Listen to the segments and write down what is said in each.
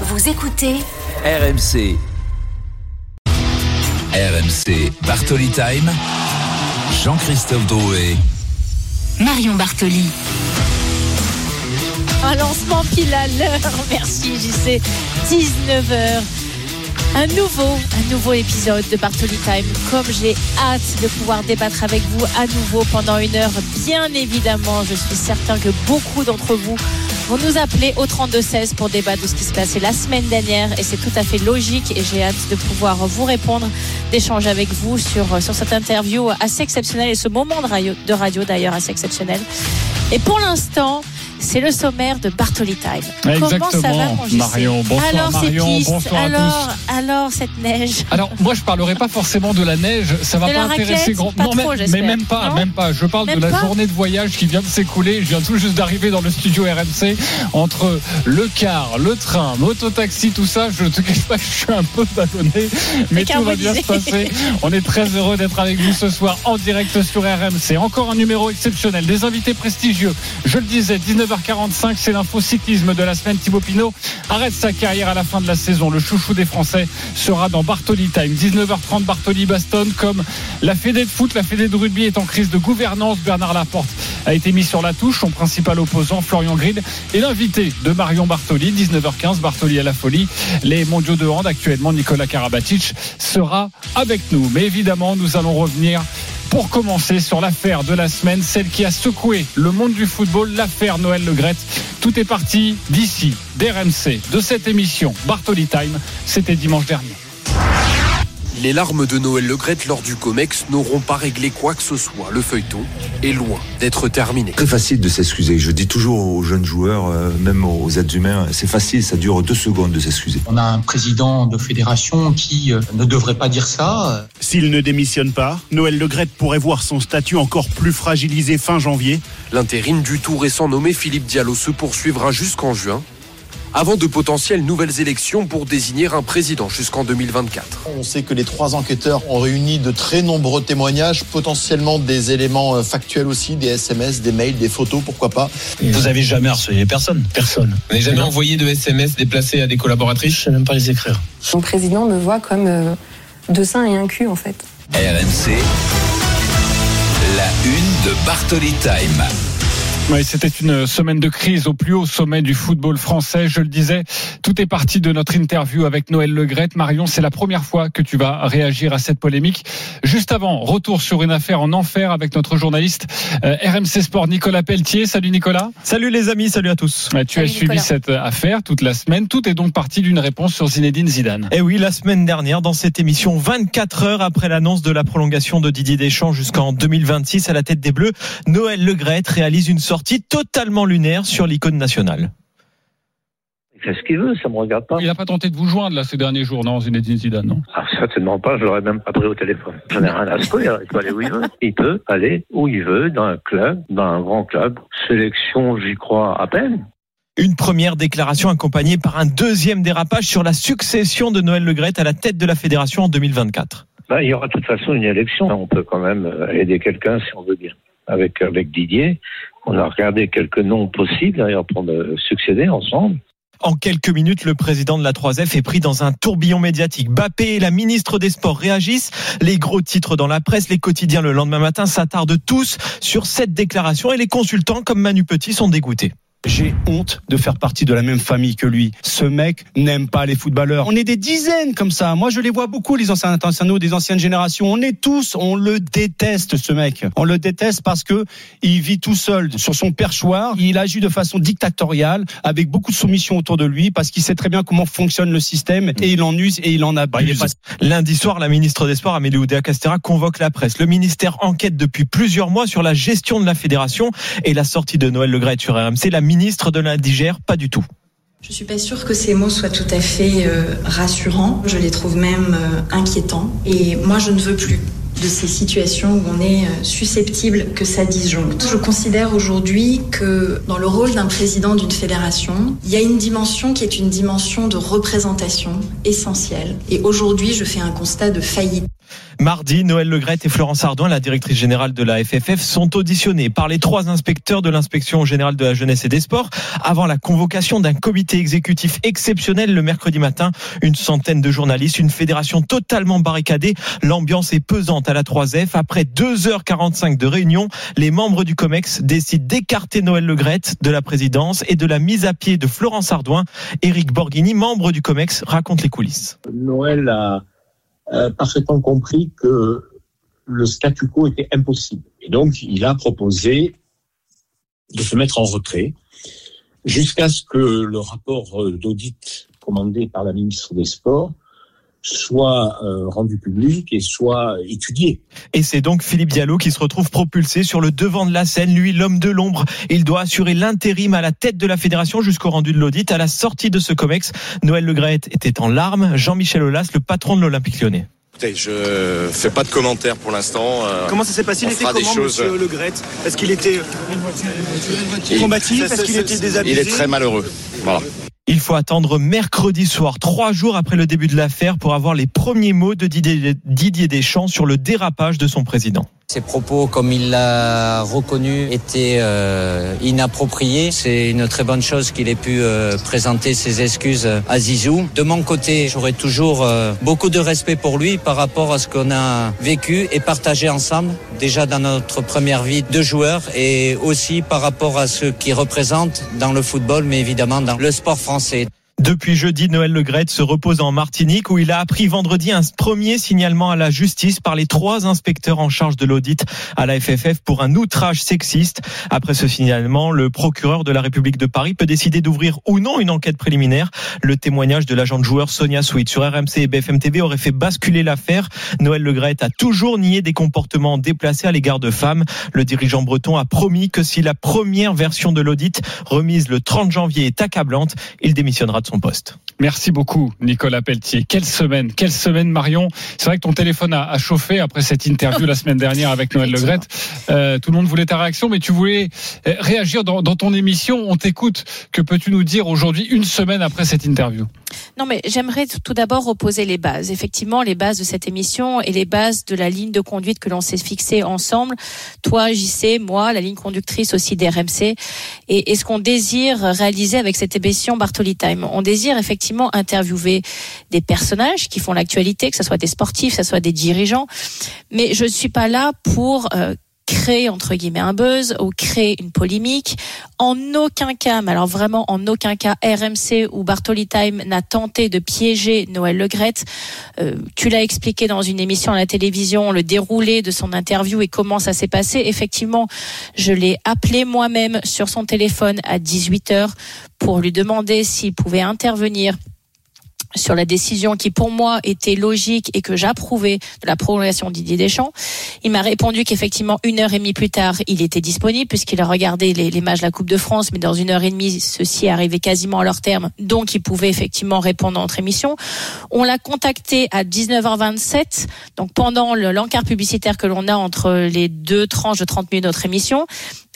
Vous écoutez RMC. RMC Bartoli Time. Jean-Christophe Drouet. Marion Bartoli. Un lancement pile à l'heure. Merci JC. 19h. Un nouveau, un nouveau épisode de Bartoli Time. Comme j'ai hâte de pouvoir débattre avec vous à nouveau pendant une heure. Bien évidemment, je suis certain que beaucoup d'entre vous vont nous appeler au 32-16 pour débattre de ce qui s'est passé la semaine dernière et c'est tout à fait logique et j'ai hâte de pouvoir vous répondre, d'échanger avec vous sur, sur cette interview assez exceptionnelle et ce moment de radio d'ailleurs assez exceptionnel. Et pour l'instant, c'est le sommaire de Bartoli Time. Exactement, Comment ça va, mon Marion. Bonsoir, alors Marion. pistes, Bonsoir à alors, alors cette neige? Alors, moi, je parlerai pas forcément de la neige. Ça va De pas intéresser grand. Pas non, trop, mais, même pas, Non? même pas. Je parle Même de la pas? journée de voyage qui vient de s'écouler. Je viens tout juste d'arriver dans le studio RMC entre le car, le train, mototaxi, tout ça. Je te cache pas que je suis un peu ballonné, mais tout va bien se passer. On est très heureux d'être avec vous ce soir en direct sur RMC. Encore un numéro exceptionnel, des invités prestigieux. Je le disais, 19h45, c'est l'info cyclisme de la semaine. Thibaut Pinot arrête sa carrière à la fin de la saison. Le chouchou des Français sera dans Bartoli Time. 19h30, Bartoli Baston. Comme la Fédé de foot, la Fédé de rugby est en crise de gouvernance. Bernard Laporte a été mis sur la touche. Son principal opposant, Florian Grid, est l'invité de Marion Bartoli. 19h15, Bartoli à la folie. Les mondiaux de hand, actuellement, Nicolas Karabatic sera avec nous. Mais évidemment, nous allons revenir pour commencer sur l'affaire de la semaine, celle qui a secoué le monde du football, l'affaire Noël Legrette. Tout est parti d'ici, d'RMC, de cette émission Bartoli Time. C'était dimanche dernier. Les larmes de Noël Legrette lors du COMEX n'auront pas réglé quoi que ce soit. Le feuilleton est loin d'être terminé. Très facile de s'excuser. Je dis toujours aux jeunes joueurs, euh, même aux êtres humains, c'est facile, ça dure deux secondes de s'excuser. On a un président de fédération qui euh, ne devrait pas dire ça. S'il ne démissionne pas, Noël Legrette pourrait voir son statut encore plus fragilisé fin janvier. L'intérim du tout récent nommé Philippe Diallo se poursuivra jusqu'en juin, avant de potentielles nouvelles élections pour désigner un président jusqu'en 2024. On sait que les trois enquêteurs ont réuni de très nombreux témoignages, potentiellement des éléments euh, factuels aussi, des SMS, des mails, des photos, pourquoi pas. Vous avez jamais harcelé personne? Personne. Vous n'avez jamais envoyé de SMS déplacés à des collaboratrices? Je sais même pas les écrire. Mon président me voit comme euh, deux seins et un cul en fait. RMC. La une de Bartoli Time. Oui, c'était une semaine de crise au plus haut sommet du football français. Je le disais, tout est parti de notre interview avec Noël Legrette. Marion, c'est la première fois que tu vas réagir à cette polémique. Juste avant, retour sur une affaire en enfer avec notre journaliste euh, RMC Sport Nicolas Pelletier. Salut Nicolas. Salut les amis, salut à tous. Tu Salut, as suivi Nicolas. cette affaire toute la semaine. Tout est donc parti d'une réponse sur Zinedine Zidane. Et oui, la semaine dernière, dans cette émission, 24 heures après l'annonce de la prolongation de Didier Deschamps jusqu'en 2026 à la tête des Bleus, Noël Legrette réalise une sortie totalement lunaire sur l'icône nationale. Il fait ce qu'il veut, ça me regarde pas. Il n'a pas tenté de vous joindre là ces derniers jours, non, Zinedine Zidane, non? Ah, certainement pas, je l'aurais même pas pris au téléphone. J'en ai rien à secouer, il peut aller où il veut. Il peut aller où il veut, dans un club, dans un grand club. Sélection, j'y crois à peine. Une première déclaration accompagnée par un deuxième dérapage sur la succession de Noël Legrette à la tête de la fédération en 2024. Ben, il y aura de toute façon une élection. On peut quand même euh, aider quelqu'un si on veut bien. Avec, avec Didier, on a regardé quelques noms possibles d'ailleurs pour me succéder ensemble. En quelques minutes, le président de la 3F est pris dans un tourbillon médiatique. Bappé et la ministre des Sports réagissent. Les gros titres dans la presse, les quotidiens le lendemain matin s'attardent tous sur cette déclaration et les consultants comme Manu Petit sont dégoûtés. J'ai honte de faire partie de la même famille que lui. Ce mec n'aime pas les footballeurs. On est des dizaines comme ça. Moi, je les vois beaucoup, les anciens internationaux des anciennes générations. On est tous, on le déteste, ce mec. On le déteste parce que il vit tout seul sur son perchoir. Il agit de façon dictatoriale, avec beaucoup de soumission autour de lui, parce qu'il sait très bien comment fonctionne le système et il en use et il en abuse. Lundi soir, la ministre des Sports, Amélie Oudéa-Castera, convoque la presse. Le ministère enquête depuis plusieurs mois sur la gestion de la fédération et la sortie de Noël Legrette sur RMC. La ministre de l'indigère, pas du tout. Je suis pas sûre que ces mots soient tout à fait euh, rassurants. Je les trouve même euh, inquiétants. Et moi, je ne veux plus de ces situations où on est euh, susceptible que ça disjoncte. Je considère aujourd'hui que dans le rôle d'un président d'une fédération, il y a une dimension qui est une dimension de représentation essentielle. Et aujourd'hui, je fais un constat de faillite. Mardi, Noël Legrette et Florence Ardouin, la directrice générale de la FFF, sont auditionnés par les trois inspecteurs de l'inspection générale de la jeunesse et des sports avant la convocation d'un comité exécutif exceptionnel le mercredi matin. Une centaine de journalistes, une fédération totalement barricadée. L'ambiance est pesante à la 3F. Après 2h45 de réunion, les membres du COMEX décident d'écarter Noël Legrette de la présidence et de la mise à pied de Florence Ardouin. Éric Borghini, membre du COMEX, raconte les coulisses. Euh, parfaitement compris que le statu quo était impossible. Et donc, il a proposé de se mettre en retrait jusqu'à ce que le rapport d'audit commandé par la ministre des Sports soit euh, rendu public et soit étudié. Et c'est donc Philippe Diallo qui se retrouve propulsé sur le devant de la scène, lui l'homme de l'ombre. Il doit assurer l'intérim à la tête de la fédération jusqu'au rendu de l'audit. À la sortie de ce COMEX, Noël Legrette était en larmes. Jean-Michel Aulas, le patron de l'Olympique lyonnais. Écoutez, je fais pas de commentaires pour l'instant. Euh, Comment ça s'est passé? Il était des comment, choses- monsieur Le Gret? Est-ce qu'il était Il- combatif? Est-ce qu'il était désabusé? Il est très malheureux. Voilà. Il faut attendre mercredi soir, trois jours après le début de l'affaire, pour avoir les premiers mots de Didier Deschamps sur le dérapage de son président. Ses propos, comme il l'a reconnu, étaient euh, inappropriés. C'est une très bonne chose qu'il ait pu euh, présenter ses excuses à Zizou. De mon côté, j'aurai toujours euh, beaucoup de respect pour lui par rapport à ce qu'on a vécu et partagé ensemble, déjà dans notre première vie de joueur et aussi par rapport à ce qu'il représente dans le football, mais évidemment dans le sport français. Depuis jeudi, Noël Legrette se repose en Martinique où il a appris vendredi un premier signalement à la justice par les trois inspecteurs en charge de l'audit à la FFF pour un outrage sexiste. Après ce signalement, le procureur de la République de Paris peut décider d'ouvrir ou non une enquête préliminaire. Le témoignage de l'agent de joueur Sonia Sweet sur RMC et BFM TV aurait fait basculer l'affaire. Noël Legrette a toujours nié des comportements déplacés à l'égard de femmes. Le dirigeant breton a promis que si la première version de l'audit remise le 30 janvier est accablante, il démissionnera de son poste. Merci beaucoup, Nicolas Pelletier. Quelle semaine, quelle semaine, Marion. C'est vrai que ton téléphone a, a chauffé après cette interview la semaine dernière avec Noël Legrette. Euh, tout le monde voulait ta réaction, mais tu voulais euh, réagir dans, dans ton émission. On t'écoute. Que peux-tu nous dire aujourd'hui, une semaine après cette interview? Non, mais j'aimerais tout- tout d'abord reposer les bases. Effectivement, les bases de cette émission et les bases de la ligne de conduite que l'on s'est fixée ensemble. Toi, JC, moi, la ligne conductrice aussi d'RMC. Et, et ce qu'on désire réaliser avec cette émission Bartoli Time. On désire effectivement interviewer des personnages qui font l'actualité, que ce soit des sportifs, que ce soit des dirigeants. Mais je ne suis pas là pour euh, créer entre guillemets un buzz ou créer une polémique. En aucun cas, mais alors vraiment en aucun cas, RMC ou Bartoli Time n'a tenté de piéger Noël Legrette. Euh, tu l'as expliqué dans une émission à la télévision, le déroulé de son interview et comment ça s'est passé. Effectivement, je l'ai appelé moi-même sur son téléphone à 18 heures pour lui demander s'il pouvait intervenir sur la décision qui pour moi était logique et que j'approuvais de la prolongation de Didier Deschamps. Il m'a répondu qu'effectivement une heure et demie plus tard, il était disponible puisqu'il a regardé les, les matchs de la Coupe de France, mais dans une heure et demie, ceci arrivait quasiment à leur terme, donc il pouvait effectivement répondre à notre émission. On l'a contacté à 19h27, donc pendant le- l'encart publicitaire que l'on a entre les deux tranches de 30 minutes de notre émission.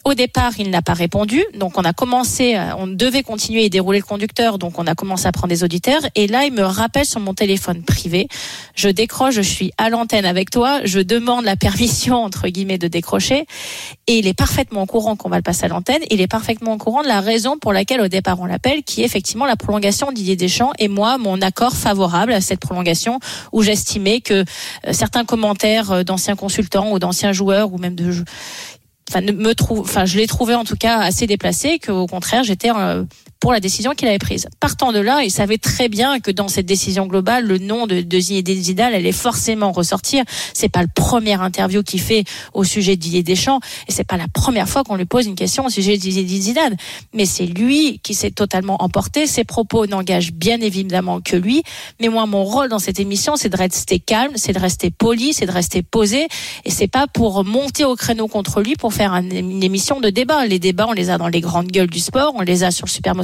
Au départ, il n'a pas répondu, donc on a commencé, euh, on devait continuer et dérouler le conducteur, donc on a commencé à prendre des auditeurs. Et là, il me rappelle sur mon téléphone privé. Je décroche, je suis à l'antenne avec toi, je demande la permission entre guillemets de décrocher, et il est parfaitement au courant qu'on va le passer à l'antenne. Il est parfaitement au courant de la raison pour laquelle au départ on l'appelle, qui est effectivement la prolongation de Didier Deschamps et moi mon accord favorable à cette prolongation, où j'estimais que euh, certains commentaires euh, d'anciens consultants ou d'anciens joueurs ou même de enfin me trouve enfin je l'ai trouvé en tout cas assez déplacé que au contraire j'étais euh, pour la décision qu'il avait prise. Partant de là, il savait très bien que dans cette décision globale, le nom de, de Zinedine Zidane allait forcément ressortir. C'est pas le premier interview qu'il fait au sujet de Didier Deschamps, et c'est pas la première fois qu'on lui pose une question au sujet de Zinedine Zidane. Mais c'est lui qui s'est totalement emporté. Ses propos n'engagent bien évidemment que lui. Mais moi, mon rôle dans cette émission, c'est de rester calme, c'est de rester poli, c'est de rester posé, et c'est pas pour monter au créneau contre lui pour faire un- une émission de débat. Les débats, on les a dans les grandes gueules du sport, on les a sur Super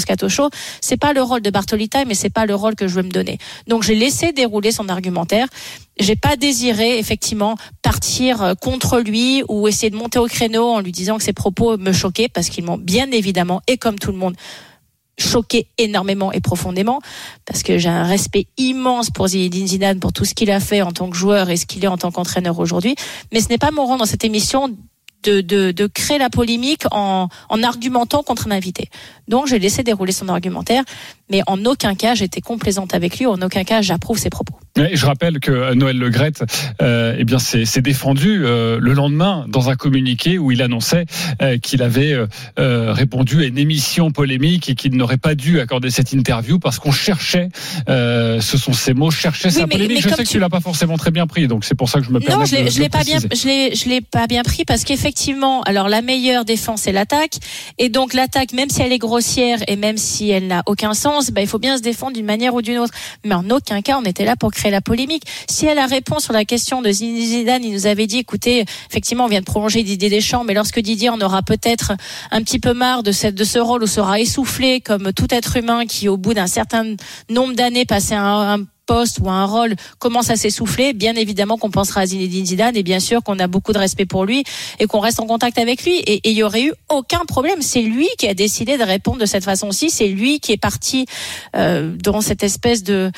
C'est pas le rôle de Bartolita, mais c'est pas le rôle que je veux me donner. Donc j'ai laissé dérouler son argumentaire. J'ai pas désiré effectivement partir euh, contre lui ou essayer de monter au créneau en lui disant que ses propos me choquaient parce qu'ils m'ont bien évidemment et comme tout le monde choqué énormément et profondément parce que j'ai un respect immense pour Zinedine Zidane pour tout ce qu'il a fait en tant que joueur et ce qu'il est en tant qu'entraîneur aujourd'hui mais ce n'est pas mon rôle dans cette émission de créer la polémique en, en argumentant contre un invité. Donc j'ai laissé dérouler son argumentaire, mais en aucun cas j'étais complaisante avec lui, en aucun cas j'approuve ses propos. Et je rappelle que Noël Le Gret, euh, eh bien, s'est défendu euh, le lendemain dans un communiqué où il annonçait euh, qu'il avait euh, euh, répondu à une émission polémique et qu'il n'aurait pas dû accorder cette interview parce qu'on cherchait, euh, ce sont ces mots, cherchait Oui, sa mais- polémique. mais je sais que tu- l'as pas forcément très bien pris, donc c'est pour ça que je me permets Non, je de, l'ai, je pas bien, je l'ai, je l'ai pas bien pris parce qu'effectivement, alors la meilleure défense c'est l'attaque, et donc l'attaque, même si elle est grossière et même si elle n'a aucun sens, bah, il faut bien se défendre d'une manière ou d'une autre. Mais en aucun cas, on était là pour créer la polémique. Si elle a répondu sur la question de Zidane, il nous avait dit, écoutez, effectivement, on vient de prolonger Didier Deschamps, mais lorsque Didier en aura peut-être un petit peu marre de cette, de ce rôle où sera essoufflé comme tout être humain qui, au bout d'un certain nombre d'années, passé un, un poste ou un rôle commence à s'essouffler, bien évidemment qu'on pensera à Zinedine Zidane et bien sûr qu'on a beaucoup de respect pour lui et qu'on reste en contact avec lui et il y aurait eu aucun problème. C'est lui qui a décidé de répondre de cette façon-ci. C'est lui qui est parti euh, dans cette espèce de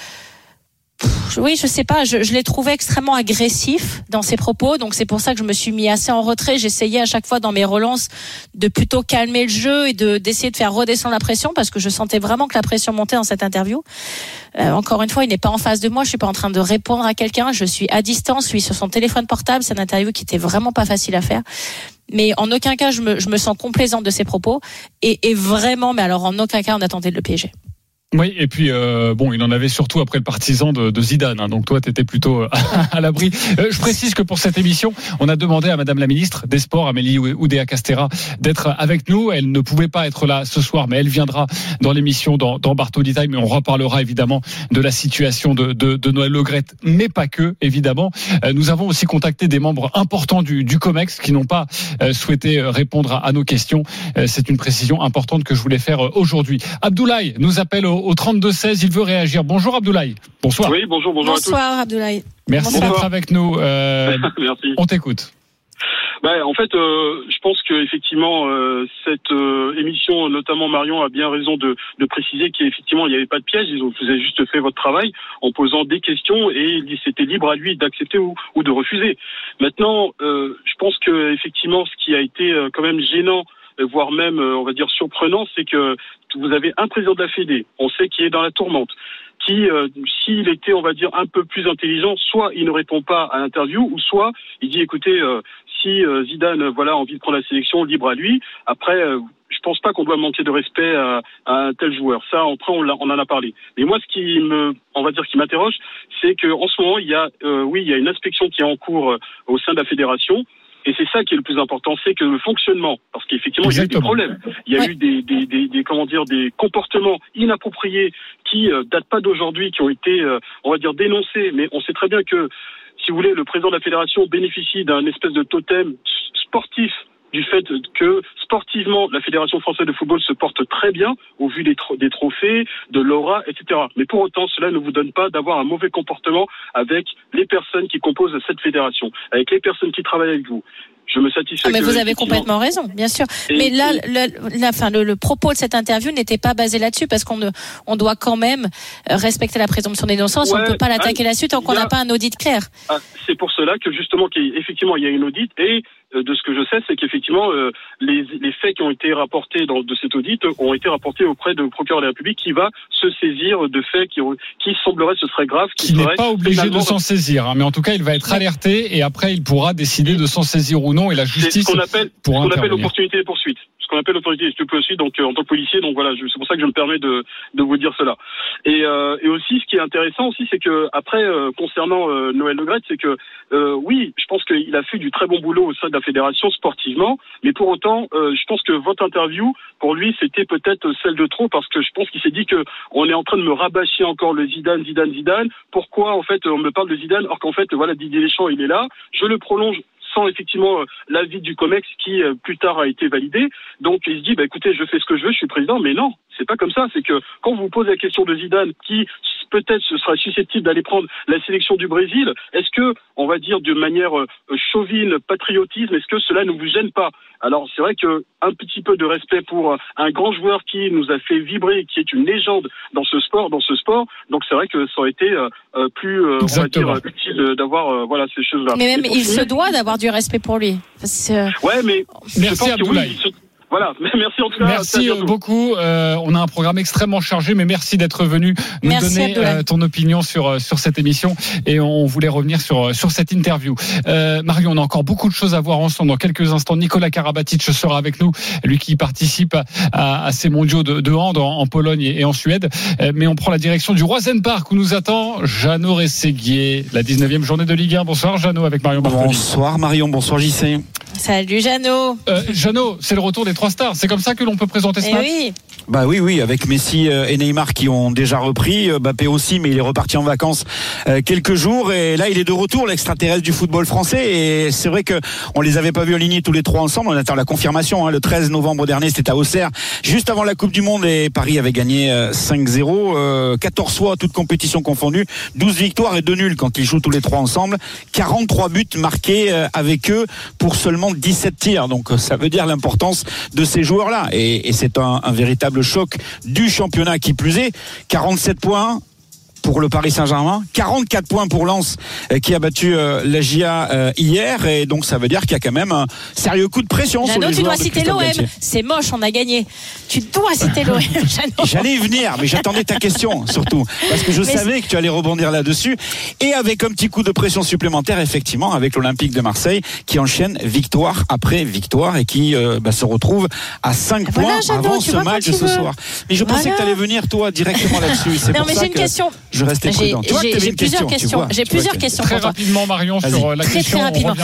oui, je sais pas, je, je l'ai trouvé extrêmement agressif dans ses propos, donc c'est pour ça que je me suis mis assez en retrait. J'essayais à chaque fois dans mes relances de plutôt calmer le jeu et de d'essayer de faire redescendre la pression parce que je sentais vraiment que la pression montait dans cette interview. Euh, encore une fois, il n'est pas en face de moi, je suis pas en train de répondre à quelqu'un, je suis à distance, lui sur son téléphone portable. C'est une interview qui était vraiment pas facile à faire. Mais en aucun cas, je me, je me sens complaisante de ses propos. Et, et vraiment, mais alors en aucun cas, on a tenté de le piéger. Oui, et puis euh, bon, il en avait surtout après le partisan de, Zidane. hein, donc toi, tu étais plutôt euh, à l'abri. Euh, je précise que pour cette émission, on a demandé à Madame la ministre des Sports, Amélie Oudéa Castera, d'être avec nous. Elle ne pouvait pas être là ce soir, mais elle viendra dans l'émission dans, dans Bartoli Time. Et on reparlera évidemment de la situation de, de, de Noël Legret, mais pas que, évidemment. Nous avons aussi contacté des membres importants du, COMEX qui n'ont pas souhaité répondre à, à nos questions. C'est une précision importante que je voulais faire aujourd'hui. Abdoulaye nous appelle au, au 32-16. Il veut réagir. Bonjour Abdoulaye. Bonsoir. Oui, bonjour, bonjour Bonsoir Abdoulaye. Merci d'être avec nous. Euh, à tous. Merci. on t'écoute. Ben, en fait, euh, je pense que effectivement euh, cette euh, émission, notamment Marion, a bien raison de, de préciser qu'effectivement il n'y avait pas de piège. Ils ont, vous avez juste fait votre travail en posant des questions et il- c'était libre à lui d'accepter ou, ou de refuser. Maintenant, euh, je pense que effectivement, ce qui a été euh, quand même gênant, euh, voire même, euh, on va dire surprenant, c'est que vous avez un président de la Fédé, on sait qu'il est dans la tourmente qui, euh, s'il était, on va dire, un peu plus intelligent, soit il ne répond pas à l'interview, ou soit il dit, écoutez, euh, si euh, Zidane, voilà, a envie de prendre la sélection, libre à lui. Après, euh, je pense pas qu'on doit manquer de respect à, à un tel joueur. Ça, après, on, on en a parlé. Mais moi, ce qui me, on va dire, qui m'interroge, c'est que en ce moment, il y a, euh, oui, il y a une inspection qui est en cours au sein de la fédération. Et c'est ça qui est le plus important, c'est que le fonctionnement, parce qu'effectivement, il y a eu des problèmes. Il y a eu des, des, des, des, comment dire, des comportements inappropriés qui euh, datent pas d'aujourd'hui, qui ont été, euh, on va dire, dénoncés. Mais on sait très bien que, si vous voulez, le président de la fédération bénéficie d'un espèce de totem sportif du fait que sportivement la fédération française de football se porte très bien au vu des, tro- des trophées, de l'aura, etc. Mais pour autant, cela ne vous donne pas d'avoir un mauvais comportement avec les personnes qui composent cette fédération, avec les personnes qui travaillent avec vous. Je me satisfais. Ah, mais que, vous avez complètement raison, bien sûr. Et- mais là, le, la, le, le propos de cette interview n'était pas basé là-dessus parce qu'on on doit quand même respecter la présomption d'innocence. on Ouais, ne peut pas l'attaquer ah, là-dessus tant qu'on n'a pas un audit clair. Ah, c'est pour cela que justement, qu'il y a- effectivement, il y a une audit et de ce que je sais, c'est qu'effectivement, euh, les, les faits qui ont été rapportés dans, de cet audit ont été rapportés auprès du procureur de la République qui va se saisir de faits qui, ont- qui semblerait ce serait grave, qui, Qui n'est pas obligé de s'en saisir, hein, mais en tout cas, il va être alerté et après, il pourra décider de s'en saisir ou non. Et la C'est ce justice qu'on appelle, ce appelle intervenir. opportunité de poursuite. Ce qu'on appelle l'autorité poursuite, donc euh, en tant que policier, donc voilà, c'est pour ça que je me permets de, de vous dire cela. Et, euh, et aussi, ce qui est intéressant aussi, c'est que après, euh, concernant Noël Le Gret, c'est que oui, je pense qu'il a fait du très bon boulot au sein de la fédération sportivement, mais pour autant, je pense que votre interview, pour lui, c'était peut-être celle de trop parce que je pense qu'il s'est dit que on est en train de me rabâcher encore le Zidane, Zidane, Zidane. Pourquoi en fait on me parle de Zidane alors qu'en fait voilà Didier Deschamps il est là, je le prolonge sans effectivement euh, l'avis du Comex qui euh, plus tard a été validé. Donc il se dit bah écoutez je fais ce que je veux, je suis président, mais non c'est pas comme ça. C'est que quand vous posez la question de Zidane qui peut-être sera susceptible d'aller prendre la sélection du Brésil. Est-ce que, on va dire de manière euh, chauvine, patriotisme, est-ce que cela ne vous gêne pas? Alors c'est vrai que un petit peu de respect pour euh, un grand joueur qui nous a fait vibrer, qui est une légende dans ce sport, dans ce sport. Donc c'est vrai que ça aurait été euh, euh, plus, euh, on va dire, euh, utile d'avoir euh, voilà ces choses-là. Mais même, il se doit d'avoir du respect pour lui. Parce que- Ouais, mais je Merci, pense que oui, il se- Voilà, merci en tout cas. Merci beaucoup. Euh, on a un programme extrêmement chargé, mais merci d'être venu nous Merci, donner euh, ton opinion sur euh, sur cette émission. Et on voulait revenir sur euh, sur cette interview. Euh, Marion, on a encore beaucoup de choses à voir ensemble. Dans quelques instants, Nicolas Karabatic sera avec nous, lui qui participe à, à, à ces mondiaux de, de hand en, en Pologne et, en Suède. Euh, mais on prend la direction du Roisen Park où nous attend Jeannot Rességuier, la 19e journée de Ligue 1. Bonsoir Jeannot avec Marion. Bonsoir Marion, bonsoir JC. Salut Jeannot. Euh, Jeannot, c'est le retour des trois stars. C'est comme ça que l'on peut présenter ce Eh match. oui. Bah oui, oui, avec Messi euh, et Neymar qui ont déjà repris, euh, Mbappé aussi, mais il est reparti en vacances euh, quelques jours et là il est de retour, l'extraterrestre du football français. Et c'est vrai que on les avait pas vus alignés tous les trois ensemble. On attend la confirmation. hein. Le 13 novembre dernier, c'était à Auxerre, juste avant la Coupe du Monde et Paris avait gagné euh, 5-0, euh, 14 fois toutes compétitions confondues, 12 victoires et 2 nuls quand ils jouent tous les trois ensemble, 43 buts marqués avec eux pour seulement 17 tirs. Donc ça veut dire l'importance de ces joueurs-là et, c'est un véritable choc du championnat qui plus est. 47 points pour le Paris Saint-Germain, 44 points pour Lens euh, qui a battu euh, la GIA euh, hier et donc ça veut dire qu'il y a quand même un sérieux coup de pression sur Jeannot, les tu dois citer l'OM. C'est moche, on a gagné. Tu dois citer l'OM. J'allais y venir, mais j'attendais ta question surtout parce que je Mais savais que tu allais rebondir là-dessus et avec un petit coup de pression supplémentaire effectivement avec l'Olympique de Marseille qui enchaîne victoire après victoire et qui euh, bah, se retrouve à 5 Voilà, points avant ce match ce soir. Mais je pensais que tu allais venir toi directement là-dessus. C'est Non, pour mais ça j'ai une que question. Je restais J'ai- prudent. J'ai- plusieurs questions. J'ai plusieurs que- questions. Très rapidement, Marion, sur la Très, très question. On rapidement.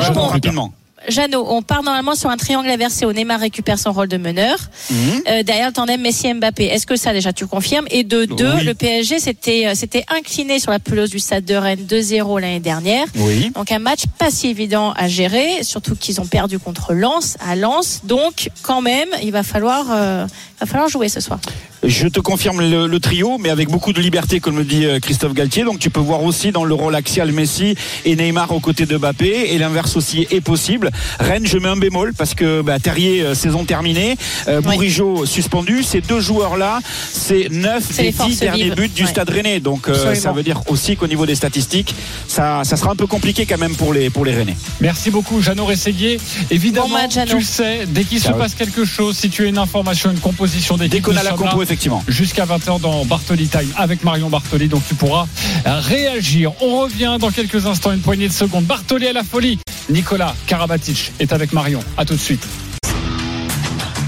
D'abord, rapidement. Jeannot, on part normalement sur un triangle inversé où Neymar récupère son rôle de meneur. Mhm. Euh, derrière le tandem Messi-Mbappé. Est-ce que ça déjà tu confirmes? Et de deux, Oui. le PSG s'était euh, s'était incliné sur la pelouse du Stade de Rennes 2-0 l'année dernière. Oui. Donc un match pas si évident à gérer, surtout qu'ils ont perdu contre Lens à Lens. Donc quand même, il va falloir euh, va falloir jouer ce soir. Je te confirme le, le trio, mais avec beaucoup de liberté, comme le dit euh, Christophe Galtier. Donc tu peux voir aussi dans le rôle axial Messi et Neymar aux côtés de Mbappé, et l'inverse aussi est possible. Rennes, je mets un bémol parce que bah, Terrier, euh, saison terminée, euh, Bourigeau suspendu. Ces deux joueurs-là, c'est 9 C'est des les forces 10 derniers vives. buts du Ouais. Stade Rennais. Donc euh, ça veut dire aussi qu'au niveau des statistiques, ça, ça sera un peu compliqué quand même pour les, pour les Rennais. Merci beaucoup, Jeannot Rességuier. Évidemment, Bon match, Jeannot. tu le sais, dès qu'il se passe quelque chose, si tu as une information, une composition d'équipe, Dès qu'on a la effectivement. Jusqu'à 20h dans Bartoli Time avec Marion Bartoli, donc tu pourras euh, réagir. On revient dans quelques instants, une poignée de secondes. Bartoli à la folie. Nicolas Karabatic est avec Marion. À tout de suite.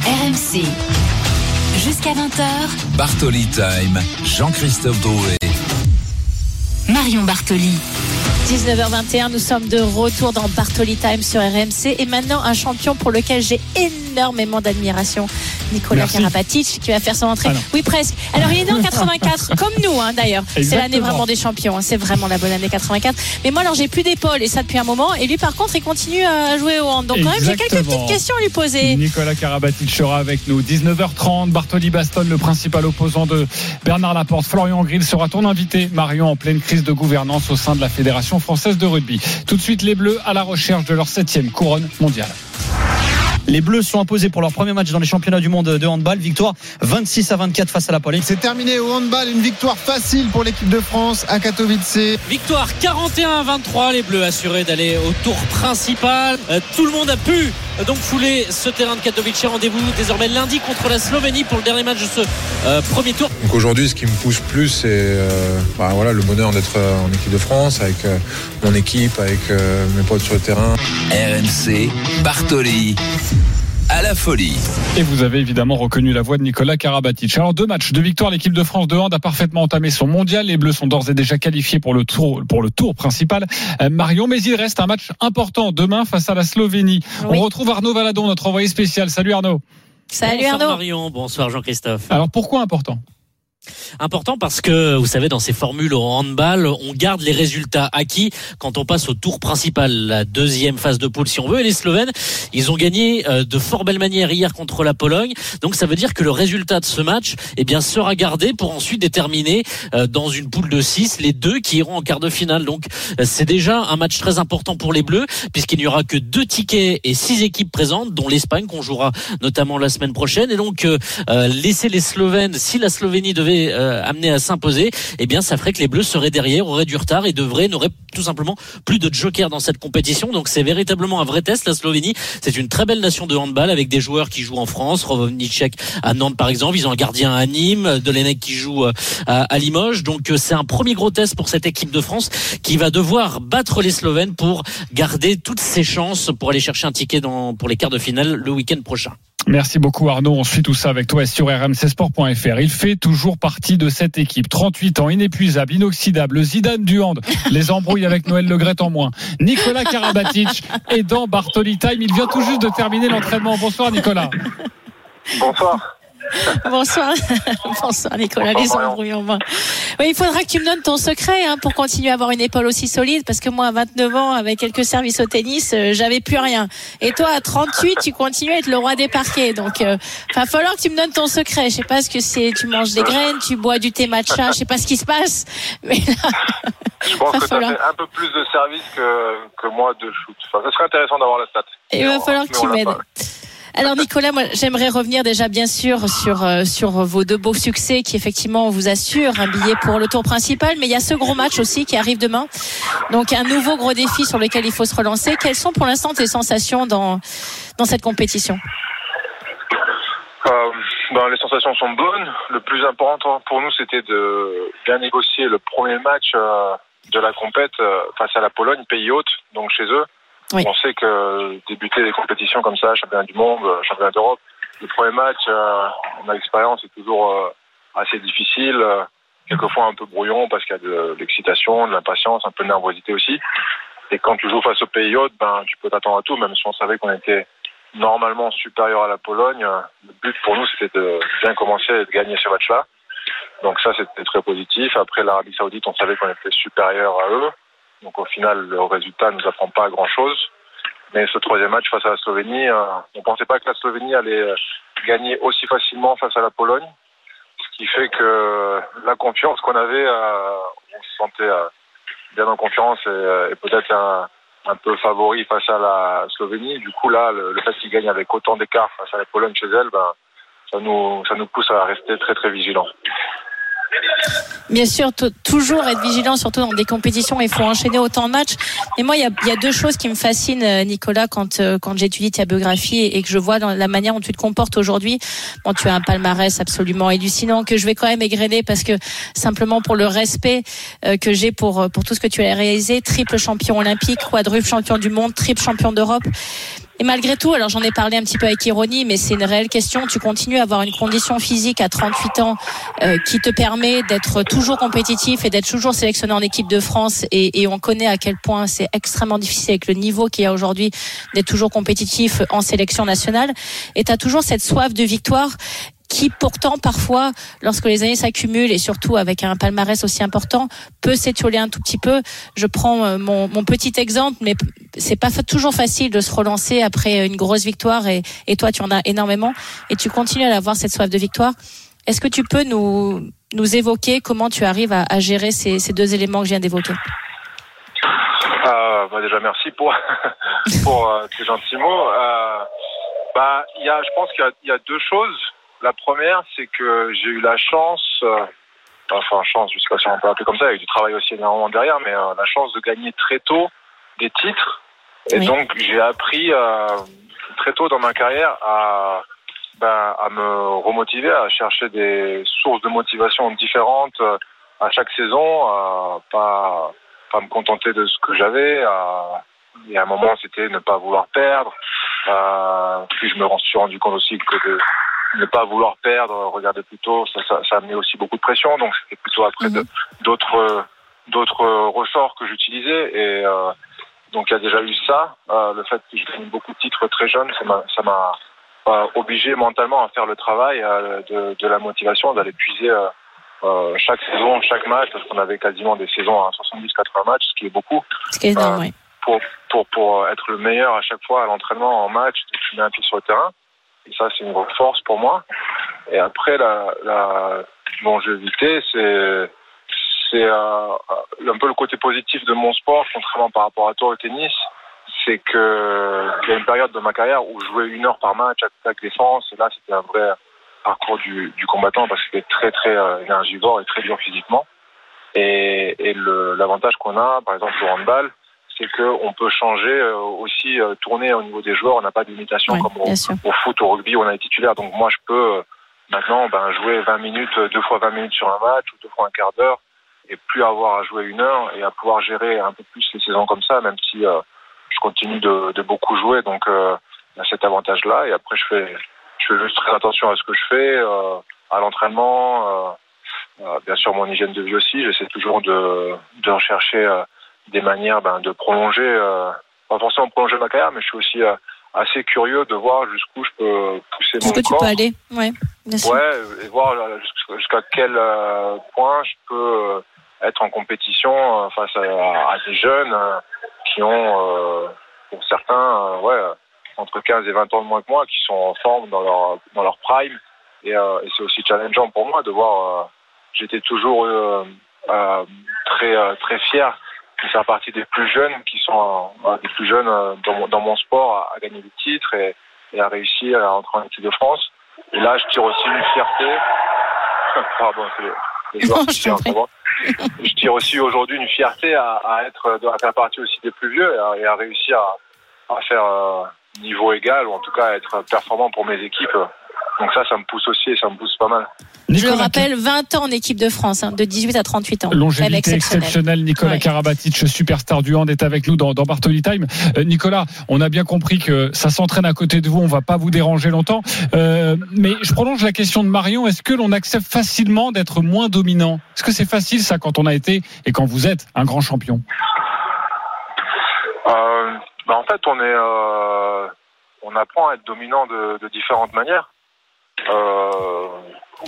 RMC. Jusqu'à 20h, Bartoli Time, Jean-Christophe Drouet. Marion Bartoli. 19h21, nous sommes de retour dans Bartoli Time sur RMC et maintenant un champion pour lequel j'ai énormément d'admiration, Nicolas. Karabatic, qui va faire son entrée. Ah oui, presque. Alors il est né en 84, comme nous hein, d'ailleurs. C'est l'année vraiment des champions, hein. c'est vraiment la bonne année 84. Mais moi alors j'ai plus d'épaule et ça depuis un moment et lui par contre il continue à jouer au hand. Donc quand même j'ai quelques petites questions à lui poser. Nicolas Karabatic sera avec nous. 19h30, Bartoli Baston, le principal opposant de Bernard Laporte. Florian Grill sera ton invité. Marion en pleine crise de gouvernance au sein de la Fédération française de rugby. Tout de suite, les Bleus à la recherche de leur septième couronne mondiale. Les Bleus sont imposés pour leur premier match dans les championnats du monde de handball. Victoire 26 à 24 face à la Pologne. C'est terminé au handball, une victoire facile pour l'équipe de France à Katowice. Victoire 41 à 23, les Bleus assurés d'aller au tour principal. Euh, tout le monde a pu donc fouler ce terrain de Katowice. Rendez-vous désormais lundi contre la Slovénie pour le dernier match de ce euh, premier tour. Donc aujourd'hui, ce qui me pousse plus, c'est euh, bah, voilà, le bonheur d'être euh, en équipe de France, avec euh, mon équipe, avec euh, mes potes sur le terrain. RMC, Bartoli, à la folie. Et vous avez évidemment reconnu la voix de Nicolas Karabatic. Alors deux matchs, deux victoires. L'équipe de France de hand a parfaitement entamé son mondial. Les Bleus sont d'ores et déjà qualifiés pour le tour, pour le tour principal. Euh, Marion, mais il reste un match important demain face à la Slovénie. Oui. On retrouve Arnaud Valadon, notre envoyé spécial. Salut Arnaud. Salut bonsoir Arnaud. Marion, bonsoir Jean-Christophe. Alors pourquoi important? Important parce que, vous savez, dans ces formules au handball, on garde les résultats acquis quand on passe au tour principal, la deuxième phase de poule, si on veut. Et les Slovènes, ils ont gagné euh, de fort belle manière hier contre la Pologne. Donc ça veut dire que le résultat de ce match, eh bien, sera gardé pour ensuite déterminer euh, dans une poule de 6 les deux qui iront en quart de finale. Donc euh, c'est déjà un match très important pour les Bleus, puisqu'il n'y aura que deux tickets et six équipes présentes, dont l'Espagne qu'on jouera notamment la semaine prochaine. Et donc laisser les Slovènes, si la Slovénie devait euh, amené à s'imposer, eh bien ça ferait que les Bleus seraient derrière, auraient du retard et devraient n'auraient tout simplement plus de joker dans cette compétition. Donc c'est véritablement un vrai test. La Slovénie, c'est une très belle nation de handball avec des joueurs qui jouent en France, Rovnicek à Nantes par exemple, ils ont un gardien à Nîmes, Dolenec qui joue euh, à, Limoges. Donc euh, c'est un premier gros test pour cette équipe de France qui va devoir battre les Slovènes pour garder toutes ses chances pour aller chercher un ticket dans, pour les quarts de finale le week-end prochain. Merci beaucoup Arnaud. On suit tout ça avec toi sur rmcsport.fr. Il fait toujours partie de cette équipe. 38 ans, inépuisable, inoxydable, Zidane du hand, les embrouilles avec Noël Legret en moins. Nicolas Karabatic dans Bartoli Time. Il vient tout juste de terminer l'entraînement. Bonsoir Nicolas. Bonsoir. Bonsoir. Bonsoir Nicolas. Oui, il faudra que tu me donnes ton secret hein, pour continuer à avoir une épaule aussi solide parce que moi à 29 ans avec quelques services au tennis, euh, j'avais plus rien. Et toi à 38, tu continues à être le roi des parquets. Donc il euh, va falloir que tu me donnes ton secret. Je sais pas ce que c'est, tu manges des graines, tu bois du thé matcha, je sais pas ce qui se passe. Mais là, je pense que tu as fait un peu plus de services que, que moi de shoot. Enfin, ce serait intéressant d'avoir la stat. il va falloir que tu m'aides. Alors Nicolas, moi j'aimerais revenir déjà bien sûr sur euh, sur vos deux beaux succès qui effectivement vous assurent un billet pour le tour principal, mais il y a ce gros match aussi qui arrive demain. Donc un nouveau gros défi sur lequel il faut se relancer. Quelles sont pour l'instant tes sensations dans dans cette compétition? Euh, ben, les sensations sont bonnes. Le plus important pour nous, c'était de bien négocier le premier match euh, de la compète euh, face à la Pologne, pays hôte, donc chez eux. On sait que débuter des compétitions comme ça, championnat du monde, championnat d'Europe, le premier match, euh, on a l'expérience, c'est toujours euh, assez difficile, euh, quelquefois un peu brouillon parce qu'il y a de l'excitation, de l'impatience, un peu de nervosité aussi. Et quand tu joues face au pays hôte, ben tu peux t'attendre à tout, même si on savait qu'on était normalement supérieur à la Pologne. Le but pour nous, c'était de bien commencer et de gagner ce match-là. Donc ça, c'était très positif. Après l'Arabie Saoudite, on savait qu'on était supérieur à eux. Donc au final, le résultat ne nous apprend pas grand-chose. Mais ce troisième match face à la Slovénie, euh, on ne pensait pas que la Slovénie allait euh, gagner aussi facilement face à la Pologne. Ce qui fait que la confiance qu'on avait, euh, on se sentait bien en confiance et, peut-être un, peu favori face à la Slovénie. Du coup, là, le, fait qu'ils gagnent avec autant d'écart face à la Pologne chez elle, ben, ça, nous, ça nous pousse à rester très très vigilants. Bien sûr, toujours être vigilant, surtout dans des compétitions, il faut enchaîner autant de matchs. Et moi, il y a, y a, deux choses qui me fascinent, euh, Nicolas, quand, euh, quand j'étudie ta biographie et, que je vois dans la manière dont tu te comportes aujourd'hui. Bon, tu as un palmarès absolument hallucinant que je vais quand même égrener parce que simplement pour le respect euh, que j'ai pour, pour tout ce que tu as réalisé, triple champion olympique, quadruple champion du monde, triple champion d'Europe. Et malgré tout, alors j'en ai parlé un petit peu avec ironie, mais c'est une réelle question. Tu continues à avoir une condition physique à 38 ans euh, qui te permet d'être toujours compétitif et d'être toujours sélectionné en équipe de France. Et, et on connaît à quel point c'est extrêmement difficile avec le niveau qu'il y a aujourd'hui d'être toujours compétitif en sélection nationale. Et tu toujours cette soif de victoire qui pourtant parfois, lorsque les années s'accumulent et surtout avec un palmarès aussi important, peut s'étioler un tout petit peu. Je prends euh, mon, petit exemple, mais c'est pas toujours facile de se relancer après une grosse victoire et, toi tu en as énormément et tu continues à avoir cette soif de victoire. Est-ce que tu peux nous, nous évoquer comment tu arrives à, gérer ces, deux éléments que je viens d'évoquer? Euh, bah Déjà, merci pour, pour euh, tes gentils mots. Euh, bah, y a, je pense qu'il y, a deux choses. La première, c'est que j'ai eu la chance, euh, enfin chance, je sais pas si on peut appeler comme ça, avec du travail aussi énormément derrière, mais euh, la chance de gagner très tôt des titres. Et donc j'ai appris euh, très tôt dans ma carrière à, ben, à me remotiver, à chercher des sources de motivation différentes à chaque saison, à pas, pas me contenter de ce que j'avais. Et à un moment, c'était ne pas vouloir perdre. puis je me suis rendu compte aussi que de, ne pas vouloir perdre, regarder plutôt, ça, ça, ça a amené aussi beaucoup de pression. Donc c'était plutôt après mhm. d'autres d'autres ressorts que j'utilisais. Et euh, donc il y a déjà eu ça. Euh, le fait que j'ai gagné beaucoup de titres très jeune, ça m'a euh, obligé mentalement à faire le travail euh, de, de, la motivation, d'aller puiser euh, chaque saison, chaque match, parce qu'on avait quasiment des saisons à 70-80 matchs, ce qui est beaucoup. Ce qui est énorme, oui. Pour, pour, pour être le meilleur à chaque fois à l'entraînement, en match, dès que tu mets un pied sur le terrain. Et ça, c'est une grosse force pour moi. Et après, la, la longévité, c'est c'est euh, un peu le côté positif de mon sport, contrairement par rapport à toi au tennis. C'est que il y a une période de ma carrière où je jouais une heure par match, attaque défense, et là c'était un vrai parcours du, du combattant parce que c'était très très euh, énergivore et très dur physiquement. Et, et l'avantage qu'on a, par exemple au handball, c'est qu'on peut changer euh, aussi, euh, tourner au niveau des joueurs. On n'a pas de limitation comme au, au foot, au rugby, on a été titulaire. Donc moi, je peux euh, maintenant ben, jouer 20 minutes, deux fois 20 minutes sur un match ou deux fois un quart d'heure et plus avoir à jouer une heure et à pouvoir gérer un peu plus les saisons comme ça, même si euh, je continue de, de beaucoup jouer. Donc euh, il y a cet avantage-là. Et après, je fais, je fais juste très attention à ce que je fais, euh, à l'entraînement. bien sûr, mon hygiène de vie aussi. J'essaie toujours de, de rechercher des manières ben, de prolonger, euh, pas forcément prolonger ma carrière, mais je suis aussi euh, assez curieux de voir jusqu'où je peux pousser mon Est-ce que tu corps. peux aller Ouais, bien sûr. Ouais, et voir euh, jusqu'à- quel euh, point je peux euh, être en compétition euh, face à, à des jeunes euh, qui ont, euh, pour certains, euh, ouais, entre 15 et 20 ans de moins que moi, qui sont en forme dans leur, dans leur prime. Et, euh, et c'est aussi challengeant pour moi de voir. euh, J'étais toujours euh, euh, très, euh, très fier de faire partie des plus jeunes qui sont euh, des plus jeunes euh, dans, mon, dans mon sport à, à gagner des titres et, et à réussir à entrer en équipe de France. Et là, je tire aussi une fierté. Pardon, c'est les- joueurs qui tirent en ce moment. Je tire aussi aujourd'hui une fierté à, à être, à faire partie aussi des plus vieux et à, et à réussir à, à faire euh, niveau égal ou en tout cas à être performant pour mes équipes. Donc ça, ça me pousse aussi et ça me pousse pas mal. Je le rappelle, 20 ans en équipe de France, hein, de 18 à 38 ans. Longévité exceptionnelle. exceptionnelle. Nicolas Ouais. Karabatic, superstar du hand, est avec nous dans, dans Bartoli Time. Euh, Nicolas, on a bien compris que ça s'entraîne à côté de vous. On va pas vous déranger longtemps. Euh, mais je prolonge la question de Marion. Est-ce que l'on accepte facilement d'être moins dominant? Est-ce que c'est facile ça quand on a été et quand vous êtes un grand champion? Euh, bah, en fait, on est, euh, on apprend à être dominant de, de différentes manières. Euh,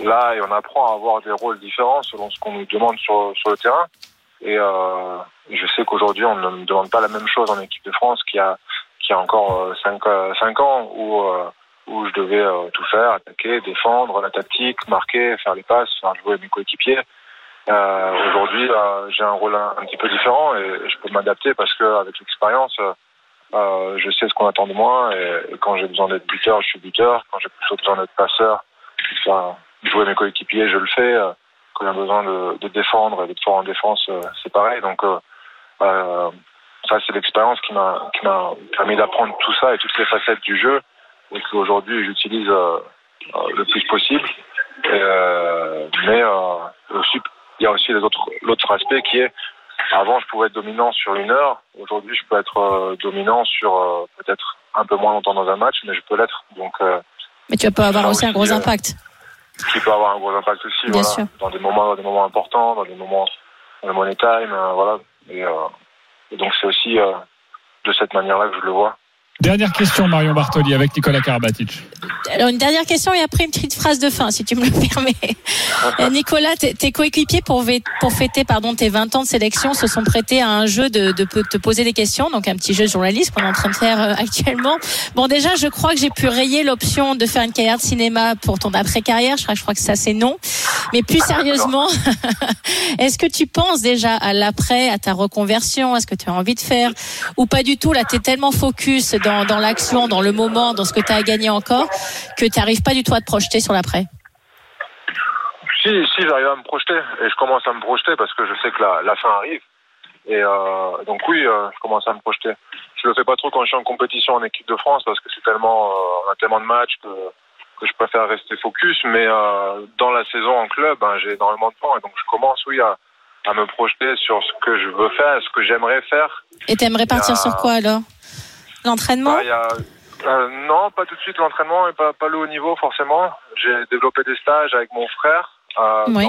là, on apprend à avoir des rôles différents selon ce qu'on nous demande sur, le terrain. Et euh, je sais qu'aujourd'hui, on ne me demande pas la même chose en équipe de France qu'il y a, qu'il y a encore 5 cinq ans où, euh, je devais euh, tout faire, attaquer, défendre, la tactique, marquer, faire les passes, faire jouer mes coéquipiers. Euh, Aujourd'hui, euh, j'ai un rôle un, un petit peu différent et je peux m'adapter parce que avec l'expérience, euh, je sais ce qu'on attend de moi et, quand j'ai besoin d'être buteur, je suis buteur. Quand j'ai plutôt besoin d'être passeur, faire jouer mes coéquipiers, je le fais. Euh, Quand j'ai besoin de, défendre et d'être fort en défense, euh, c'est pareil. Donc ça, c'est l'expérience qui m'a permis d'apprendre tout ça et toutes les facettes du jeu et qu'aujourd'hui j'utilise le plus possible. Mais il y a aussi l'autre aspect qui est, avant je pouvais être dominant sur une heure, aujourd'hui je peux être euh, dominant sur euh, peut-être un peu moins longtemps dans un match, mais je peux l'être. Donc, euh, Mais tu peux avoir aussi un gros impact. qui peut avoir un gros impact aussi, Bien voilà, sûr. dans des moments, dans des moments importants, dans des moments, dans le money time, voilà. Et, et donc c'est aussi de cette manière-là que je le vois. Dernière question, Marion Bartoli, avec Nicolas Karabatic. Alors une dernière question et après une petite phrase de fin, si tu me le permets. Euh, Nicolas, tes, coéquipiers pour, pour fêter pardon tes 20 ans de sélection se sont prêtés à un jeu de, te poser des questions, donc un petit jeu de journaliste qu'on est en train de faire euh, actuellement. Bon déjà, je crois que j'ai pu rayer l'option de faire une carrière de cinéma pour ton après-carrière. Je crois, je crois que ça c'est non. Mais plus sérieusement, est-ce que tu penses déjà à l'après, à ta reconversion, à ce que tu as envie de faire, ou pas du tout? Là, tu es tellement focus dans, dans l'action, dans le moment, dans ce que tu as à gagner encore, que tu n'arrives pas du tout à te projeter sur l'après. Si, si, j'arrive à me projeter et je commence à me projeter parce que je sais que la, la fin arrive. Et euh, donc oui, euh, je commence à me projeter. Je le fais pas trop quand je suis en compétition en équipe de France parce que c'est tellement, euh, on a tellement de matchs que, que je préfère rester focus. Mais dans la saison en club, ben, j'ai énormément de temps et donc je commence oui à, à me projeter sur ce que je veux faire, ce que j'aimerais faire. Et t'aimerais partir sur quoi alors? L'entraînement Ah, a- euh, non, pas tout de suite l'entraînement et pas, pas le haut niveau forcément. J'ai développé des stages avec mon frère euh, Oui.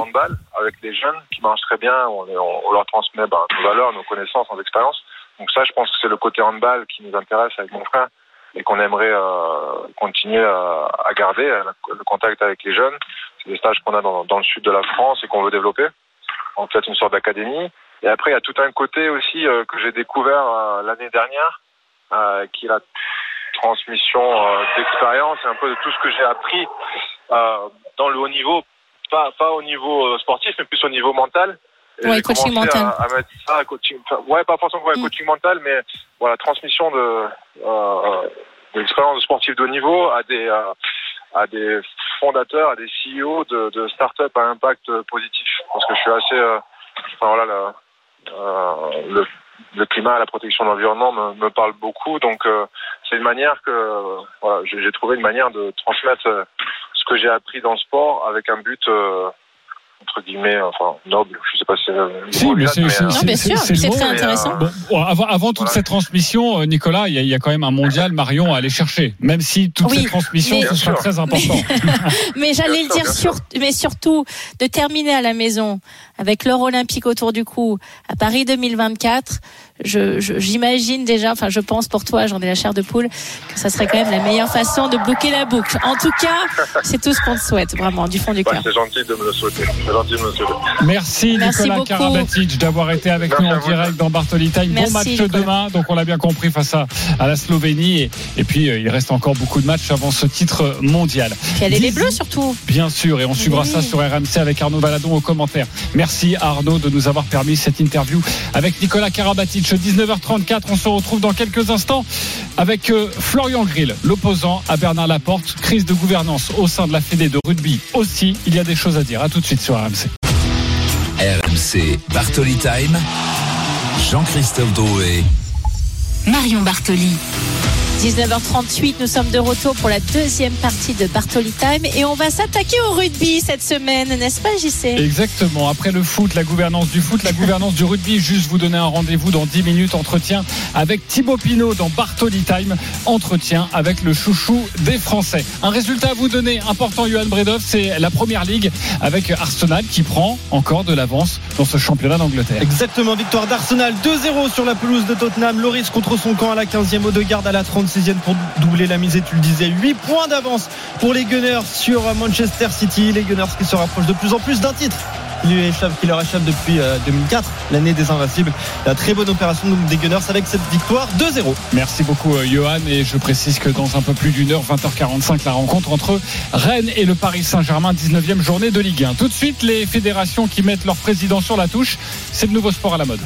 avec des jeunes qui marchent très bien. On, on- on leur transmet ben, nos valeurs, nos connaissances, nos expériences. Donc ça, je pense que c'est le côté handball qui nous intéresse avec mon frère. et qu'on aimerait euh, continuer à, à garder le contact avec les jeunes. C'est des stages qu'on a dans, dans le sud de la France et qu'on veut développer. En fait, une sorte d'académie. Et après, il y a tout un côté aussi euh, que j'ai découvert euh, l'année dernière, euh, qui est la transmission euh, d'expérience et un peu de tout ce que j'ai appris euh, dans le haut niveau, pas, pas au niveau euh, sportif, mais plus au niveau mental. Et Ouais, coaching mental. À, à mettre ça, coaching, enfin, ouais, pas forcément ouais, coaching mental, mais voilà, transmission de, euh, de l'expérience de sportif de haut niveau à des, euh, à des fondateurs, à des CEO de, de start-up à impact positif. Parce que je suis assez, euh, enfin, voilà, le, euh, le, le climat, la protection de l'environnement me, me parle beaucoup. Donc, euh, c'est une manière que, voilà, j'ai j'ai trouvé une manière de transmettre euh, ce que j'ai appris dans le sport avec un but, euh, entre guillemets, enfin, noble. Je sais pas si c'est le Si, mais c'est c'est- euh. Bon, bon, avant, avant toute cette transmission, euh, Nicolas, il y, a- il y a quand même un mondial Marion à aller chercher. Même si toute Oui, cette transmission, ce sera très important. Mais j'allais le dire, sur, mais surtout de terminer à la maison avec l'or olympique autour du cou à Paris 2024. Je, je- j'imagine déjà, enfin je pense pour toi, j'en ai la chair de poule, que ça serait quand même la meilleure façon de boucler la boucle. En tout cas, c'est tout ce qu'on te souhaite, vraiment, du fond du ouais, cœur. c'est gentil de me le souhaiter. C'est gentil de me le souhaiter. Merci, Merci Nicolas beaucoup. Karabatic d'avoir été avec Merci nous en direct dans Bartoli Time. Merci, bon match Nicolas. demain, donc on l'a bien compris face à, à la Slovénie. Et, et puis euh, il reste encore beaucoup de matchs avant ce titre mondial. Puis allez les bleus surtout. Bien sûr, et on suivra ça sur RMC avec Arnaud Valadon aux commentaires. Merci Arnaud de nous avoir permis cette interview avec Nicolas Karabatic. 19h34, on se retrouve dans quelques instants avec euh, Florian Grill, l'opposant à Bernard Laporte. Crise de gouvernance au sein de la Fédé de rugby aussi. Il y a des choses à dire. À tout de suite sur RMC. RMC Bartoli Time. Jean-Christophe Drouet. Marion Bartoli. 19h38, nous sommes de retour pour la deuxième partie de Bartoli Time et on va s'attaquer au rugby cette semaine, n'est-ce pas JC Exactement. Après le foot, la gouvernance du foot, la gouvernance du rugby. Juste vous donner un rendez-vous dans 10 minutes. Entretien avec Thibaut Pinot dans Bartoli Time. Entretien avec le chouchou des Français. Un résultat à vous donner important, Johan Bredov, c'est la première ligue avec Arsenal qui prend encore de l'avance dans ce championnat d'Angleterre. Exactement, victoire d'Arsenal 2-0 sur la pelouse de Tottenham. Loris contre son camp à la 15e, Odegaard à la 36e pour doubler la mise et tu le disais, 8 points d'avance pour les Gunners sur Manchester City. Les Gunners qui se rapprochent de plus en plus d'un titre. Qui, lui échappe, qui leur échappe depuis euh, 2004, l'année des Invincibles. La très bonne opération des Gunners avec cette victoire 2-0. Merci beaucoup, euh, Johan. Et je précise que dans un peu plus d'une heure, 20h45, la rencontre entre Rennes et le Paris Saint-Germain, 19e journée de Ligue 1. Tout de suite, les fédérations qui mettent leur président sur la touche. C'est le nouveau sport à la mode.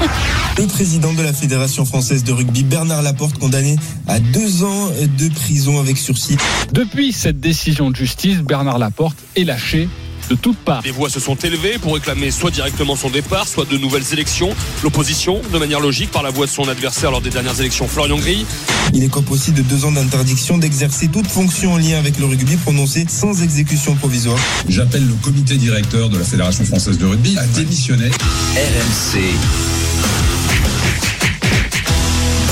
Le président de la Fédération française de rugby, Bernard Laporte, condamné à deux ans de prison avec sursis. Depuis cette décision de justice, Bernard Laporte est lâché de toutes parts. Les voix se sont élevées pour réclamer soit directement son départ, soit de nouvelles élections. L'opposition, de manière logique, par la voix de son adversaire lors des dernières élections, Florian Gris. Il écope aussi de deux ans d'interdiction d'exercer toute fonction en lien avec le rugby prononcée sans exécution provisoire. J'appelle le comité directeur de la Fédération française de rugby à démissionner. RMC.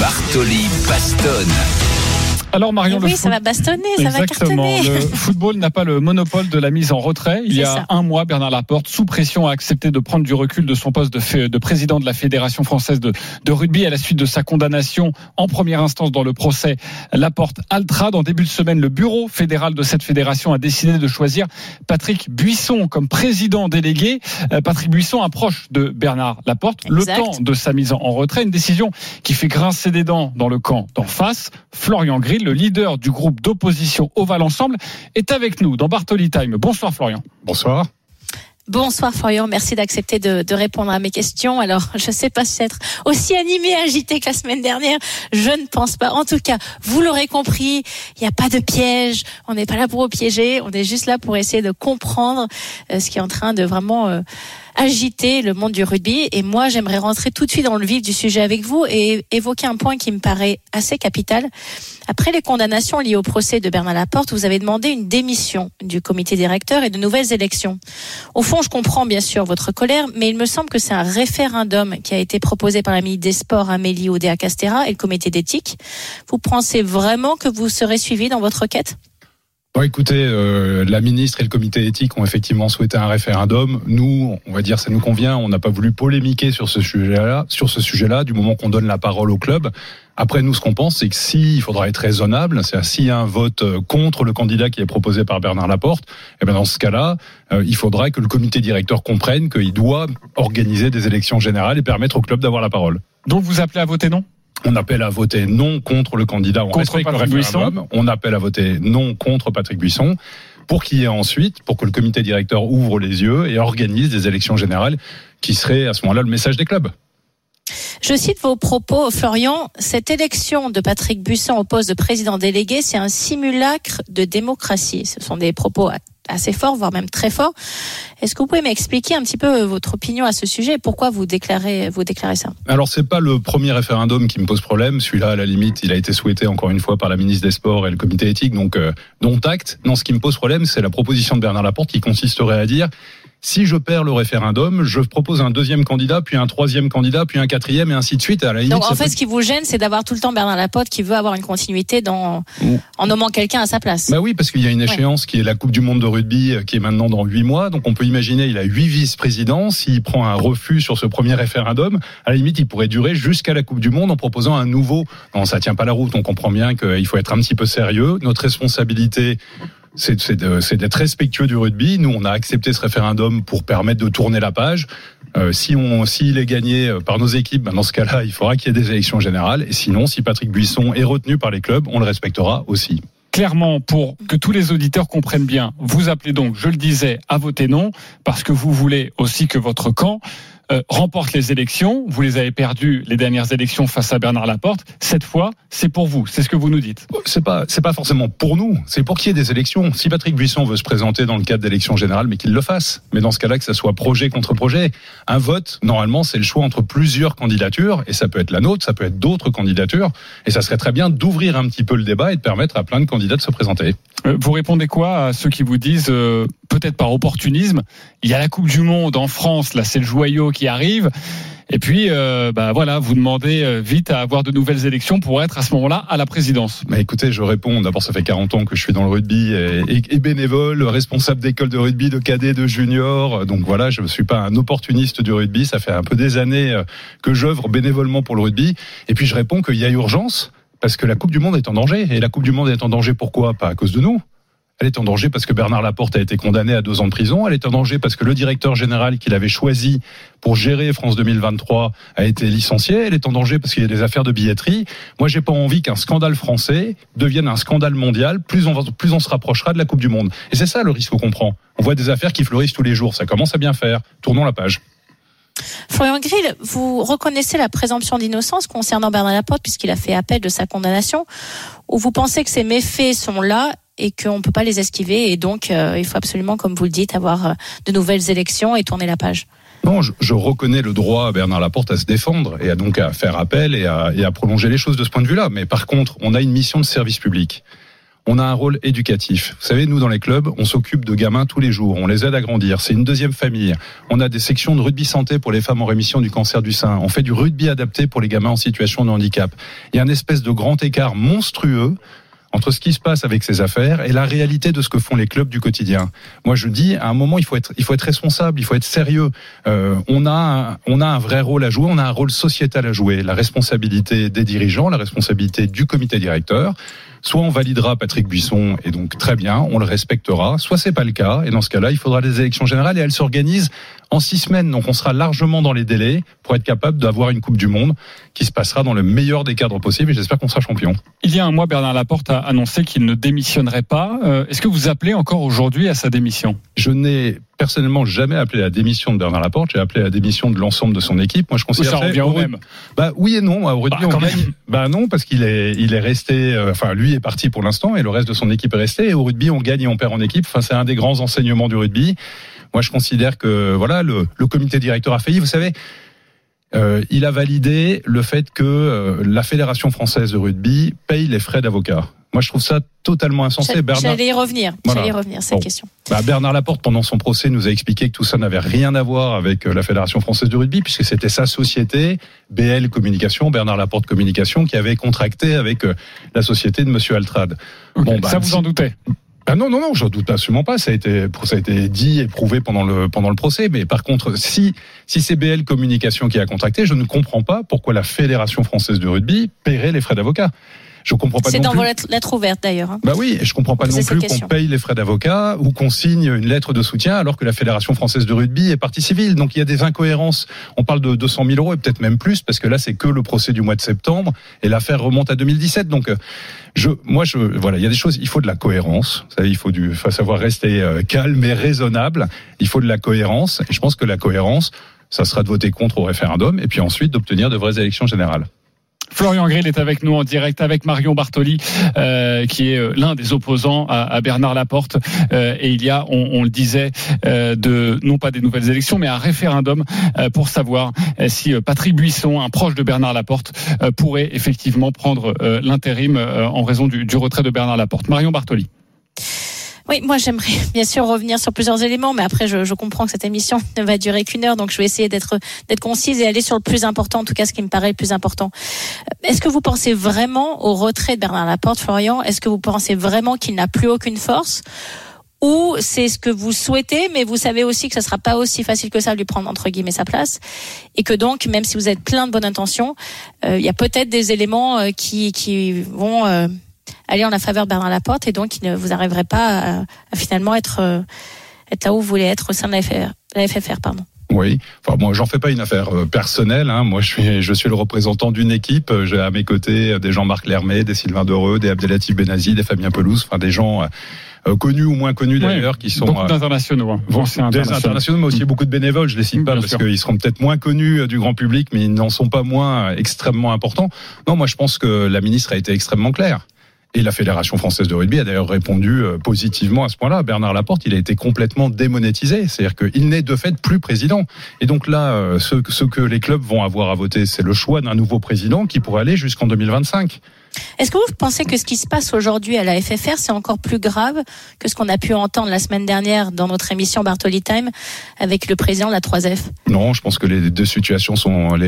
Bartoli Bastonne. Alors Marion, le Oui, ça foot- va bastonner, ça va Exactement. cartonner. Le football n'a pas le monopole de la mise en retrait. Il y a ça. un mois, Bernard Laporte, sous pression, a accepté de prendre du recul de son poste de, président de la Fédération française de, de rugby à la suite de sa condamnation en première instance dans le procès Laporte Altra. Dans début de semaine, le bureau fédéral de cette fédération a décidé de choisir Patrick Buisson comme président délégué. Euh, Patrick Buisson approche de Bernard Laporte le temps de sa mise en retrait. Une décision qui fait grincer des dents dans le camp d'en face. Florian Grill, le leader du groupe d'opposition Oval Ensemble, est avec nous dans Bartoli Time. Bonsoir Florian. Bonsoir. Bonsoir Florian, merci d'accepter de, de répondre à mes questions. Alors, je ne sais pas si être aussi animé et agité que la semaine dernière, je ne pense pas. En tout cas, vous l'aurez compris, il n'y a pas de piège, on n'est pas là pour vous piéger, on est juste là pour essayer de comprendre euh, ce qui est en train de vraiment euh, agiter le monde du rugby. Et moi, j'aimerais rentrer tout de suite dans le vif du sujet avec vous et évoquer un point qui me paraît assez capital. Après les condamnations liées au procès de Bernard Laporte, vous avez demandé une démission du comité directeur et de nouvelles élections. Au fond, je comprends bien sûr votre colère, mais il me semble que c'est un référendum qui a été proposé par la ministre des Sports Amélie Oudéa Castera et le comité d'éthique. Vous pensez vraiment que vous serez suivi dans votre requête Bon, écoutez, euh, la ministre et le comité éthique ont effectivement souhaité un référendum. Nous, on va dire, ça nous convient. On n'a pas voulu polémiquer sur ce sujet-là, sur ce sujet-là, du moment qu'on donne la parole au club. Après, nous, ce qu'on pense, c'est que si faudra être raisonnable, c'est s'il y a un vote euh, contre le candidat qui est proposé par Bernard Laporte, eh ben dans ce cas-là, euh, il faudra que le comité directeur comprenne qu'il doit organiser des élections générales et permettre au club d'avoir la parole. Donc vous appelez à voter non? On appelle à voter non contre le candidat. On contre Patrick Buisson. On appelle à voter non contre Patrick Buisson pour qu'il y ait ensuite, pour que le comité directeur ouvre les yeux et organise des élections générales qui seraient à ce moment-là le message des clubs. Je cite vos propos, Florian. Cette élection de Patrick Buisson au poste de président délégué, c'est un simulacre de démocratie. Ce sont des propos assez forts, voire même très forts. Est-ce que vous pouvez m'expliquer un petit peu votre opinion à ce sujet? Pourquoi vous déclarez, vous déclarez ça? Alors, c'est pas le premier référendum qui me pose problème. Celui-là, à la limite, il a été souhaité encore une fois par la ministre des Sports et le comité éthique, donc euh, dont acte. Non, ce qui me pose problème, c'est la proposition de Bernard Laporte qui consisterait à dire si je perds le référendum, je propose un deuxième candidat, puis un troisième candidat, puis un quatrième, et ainsi de suite. À la Donc en fait, ce qui vous gêne, c'est d'avoir tout le temps Bernard Laporte qui veut avoir une continuité dans, en nommant quelqu'un à sa place. Bah oui, parce qu'il y a une échéance qui est la Coupe du Monde de rugby, euh, qui est maintenant dans huit mois. Donc on peut imaginer, il a huit vice-présidents. S'il prend un refus sur ce premier référendum, à la limite, il pourrait durer jusqu'à la Coupe du Monde en proposant un nouveau. Non, ça tient pas la route. On comprend bien qu'il faut être un petit peu sérieux. Notre responsabilité c'est d'être respectueux du rugby. Nous, on a accepté ce référendum pour permettre de tourner la page. Euh, si on, s'il est gagné euh, par nos équipes, ben dans ce cas-là, il faudra qu'il y ait des élections générales. Et sinon, si Patrick Buisson est retenu par les clubs, on le respectera aussi clairement, pour que tous les auditeurs comprennent bien, vous appelez donc, je le disais, à voter non, parce que vous voulez aussi que votre camp euh, remporte les élections. Vous les avez perdues les dernières élections face à Bernard Laporte. Cette fois, c'est pour vous. C'est ce que vous nous dites. C'est pas, c'est pas forcément pour nous. C'est pour qu'il y ait des élections. Si Patrick Buisson veut se présenter dans le cadre d'élections générales, mais qu'il le fasse. Mais dans ce cas-là, que ça soit projet contre projet. Un vote, normalement, c'est le choix entre plusieurs candidatures. Et ça peut être la nôtre, ça peut être d'autres candidatures. Et ça serait très bien d'ouvrir un petit peu le débat et de permettre à plein de candidats de se présenter. Euh, vous répondez quoi à ceux qui vous disent, euh, peut-être par opportunisme, il y a la Coupe du Monde en France, là c'est le joyau qui arrive. Et puis, euh, bah voilà, vous demandez euh, vite à avoir de nouvelles élections pour être à ce moment-là à la présidence. Mais écoutez, je réponds. D'abord, ça fait 40 ans que je suis dans le rugby et, bénévole, responsable d'école de rugby, de cadet, de junior. Donc voilà, je ne suis pas un opportuniste du rugby. Ça fait un peu des années euh, que j'œuvre bénévolement pour le rugby. Et puis, je réponds qu'il y a urgence parce que la Coupe du Monde est en danger. Et la Coupe du Monde est en danger pourquoi? Pas à cause de nous. Elle est en danger parce que Bernard Laporte a été condamné à deux ans de prison. Elle est en danger parce que le directeur général qu'il avait choisi pour gérer France 2023 a été licencié. Elle est en danger parce qu'il y a des affaires de billetterie. Moi, j'ai pas envie qu'un scandale français devienne un scandale mondial. Plus on, plus on se rapprochera de la Coupe du Monde. Et c'est ça le risque qu'on prend. On voit des affaires qui fleurissent tous les jours. Ça commence à bien faire. Tournons la page. Florian Grill, vous reconnaissez la présomption d'innocence concernant Bernard Laporte puisqu'il a fait appel de sa condamnation, ou vous pensez que ces méfaits sont là et qu'on ne peut pas les esquiver et donc euh, il faut absolument, comme vous le dites, avoir euh, de nouvelles élections et tourner la page. Non, je, reconnais le droit à Bernard Laporte à se défendre et à donc à faire appel et à, et à prolonger les choses de ce point de vue-là. Mais par contre, on a une mission de service public. On a un rôle éducatif. Vous savez, nous, dans les clubs, on s'occupe de gamins tous les jours. On les aide à grandir. C'est une deuxième famille. On a des sections de rugby santé pour les femmes en rémission du cancer du sein. On fait du rugby adapté pour les gamins en situation de handicap. Il y a un espèce de grand écart monstrueux entre ce qui se passe avec ces affaires et la réalité de ce que font les clubs du quotidien. Moi, je dis, à un moment, il faut être, il faut être responsable, il faut être sérieux. Euh, on a, on a un vrai rôle à jouer, on a un rôle sociétal à jouer. La responsabilité des dirigeants, la responsabilité du comité directeur. Soit on validera Patrick Buisson et donc très bien, on le respectera. Soit c'est pas le cas et dans ce cas-là, il faudra des élections générales et elles s'organisent en six semaines. Donc on sera largement dans les délais pour être capable d'avoir une Coupe du Monde qui se passera dans le meilleur des cadres possibles et j'espère qu'on sera champion. Il y a un mois, Bernard Laporte a annoncé qu'il ne démissionnerait pas. Euh, est-ce que vous appelez encore aujourd'hui à sa démission? Je n'ai personnellement jamais appelé à la démission de Bernard Laporte, j'ai appelé à la démission de l'ensemble de son équipe. Moi je considère ça revient au même. Bah oui et non, à rugby bah, on Bah non parce qu'il est il est resté euh, enfin lui est parti pour l'instant et le reste de son équipe est resté et au rugby on gagne et on perd en équipe. Enfin c'est un des grands enseignements du rugby. Moi, je considère que voilà, le, le comité directeur a failli. Vous savez, euh, il a validé le fait que euh, la fédération française de rugby paye les frais d'avocat. Moi, je trouve ça totalement insensé. J'allais y revenir. J'allais y revenir cette question. Bah, Bernard Laporte, pendant son procès, nous a expliqué que tout ça n'avait rien à voir avec euh, la fédération française de rugby, puisque c'était sa société, BL Communication, Bernard Laporte Communication, qui avait contracté avec euh, la société de Monsieur Altrad. bon, bah, ça vous en doutez Ah non, non, non, j'en doute absolument pas. Ça a été, ça a été dit et prouvé pendant le, pendant le procès. Mais par contre, si, si c'est BL Communication qui a contracté, je ne comprends pas pourquoi la Fédération française de rugby paierait les frais d'avocat. Je comprends pas C'est dans plus. vos lettres, lettres ouvertes d'ailleurs. hein. Bah oui, je comprends pas non plus qu'on paye les frais d'avocat ou qu'on signe une lettre de soutien alors que la Fédération française de rugby est partie civile. Donc il y a des incohérences. On parle de 200 000 euros et peut-être même plus parce que là c'est que le procès du mois de septembre et l'affaire remonte à 2017. Donc euh, je, moi je, voilà, il y a des choses. Il faut de la cohérence. Vous savez, il faut du, faut savoir rester euh, calme et raisonnable. Il faut de la cohérence et je pense que la cohérence, ça sera de voter contre au référendum et puis ensuite d'obtenir de vraies élections générales. Florian Grill est avec nous en direct avec Marion Bartoli, euh, qui est euh, l'un des opposants à, Bernard Laporte. Euh, et il y a, on, le disait, de non pas des nouvelles élections, mais un référendum pour savoir si Patrick Buisson, un proche de Bernard Laporte, pourrait effectivement prendre l'intérim en raison du retrait de Bernard Laporte. Marion Bartoli. Oui, moi j'aimerais bien sûr revenir sur plusieurs éléments, mais après je, je comprends que cette émission ne va durer qu'une heure, donc je vais essayer d'être d'être concise et aller sur le plus important, en tout cas ce qui me paraît le plus important. Euh, Est-ce que vous pensez vraiment au retrait de Bernard Laporte, Florian? Est-ce que vous pensez vraiment qu'il n'a plus aucune force? Ou c'est ce que vous souhaitez, mais vous savez aussi que ce sera pas aussi facile que ça de lui prendre entre guillemets sa place, et que donc même si vous êtes plein de bonnes intentions, euh, il y a peut-être des éléments euh, qui qui vont euh, aller en la faveur de Bernard Laporte, et donc il ne vous arriverez pas à, à finalement être euh, être là où vous voulez être au sein de la, FR, la FFR, pardon. Oui, enfin moi j'en fais pas une affaire euh, personnelle. Hein. Moi je suis je suis le représentant d'une équipe. Euh, J'ai à mes côtés des Jean-Marc Lermet, des Sylvain Dereux, des Abdelatif Benazi, des Fabien Pelouse, enfin des gens euh, euh, connus ou moins connus d'ailleurs qui sont beaucoup d'internationaux. hein. Bon, des internationaux. internationaux, mais aussi beaucoup de bénévoles. Je les cite pas Bien parce qu'ils seront peut-être moins connus euh, du grand public, mais ils n'en sont pas moins extrêmement importants. Non, moi je pense que la ministre a été extrêmement claire. Et la Fédération française de rugby a d'ailleurs répondu euh, positivement à ce point-là. Bernard Laporte, il a été complètement démonétisé. C'est-à-dire qu'il n'est de fait plus président. Et donc là, euh, ce, ce que les clubs vont avoir à voter, c'est le choix d'un nouveau président qui pourrait aller jusqu'en 2025. Est-ce que vous pensez que ce qui se passe aujourd'hui à la FFR, c'est encore plus grave que ce qu'on a pu entendre la semaine dernière dans notre émission Bartoli Time avec le président de la 3F Non, je pense que les deux situations sont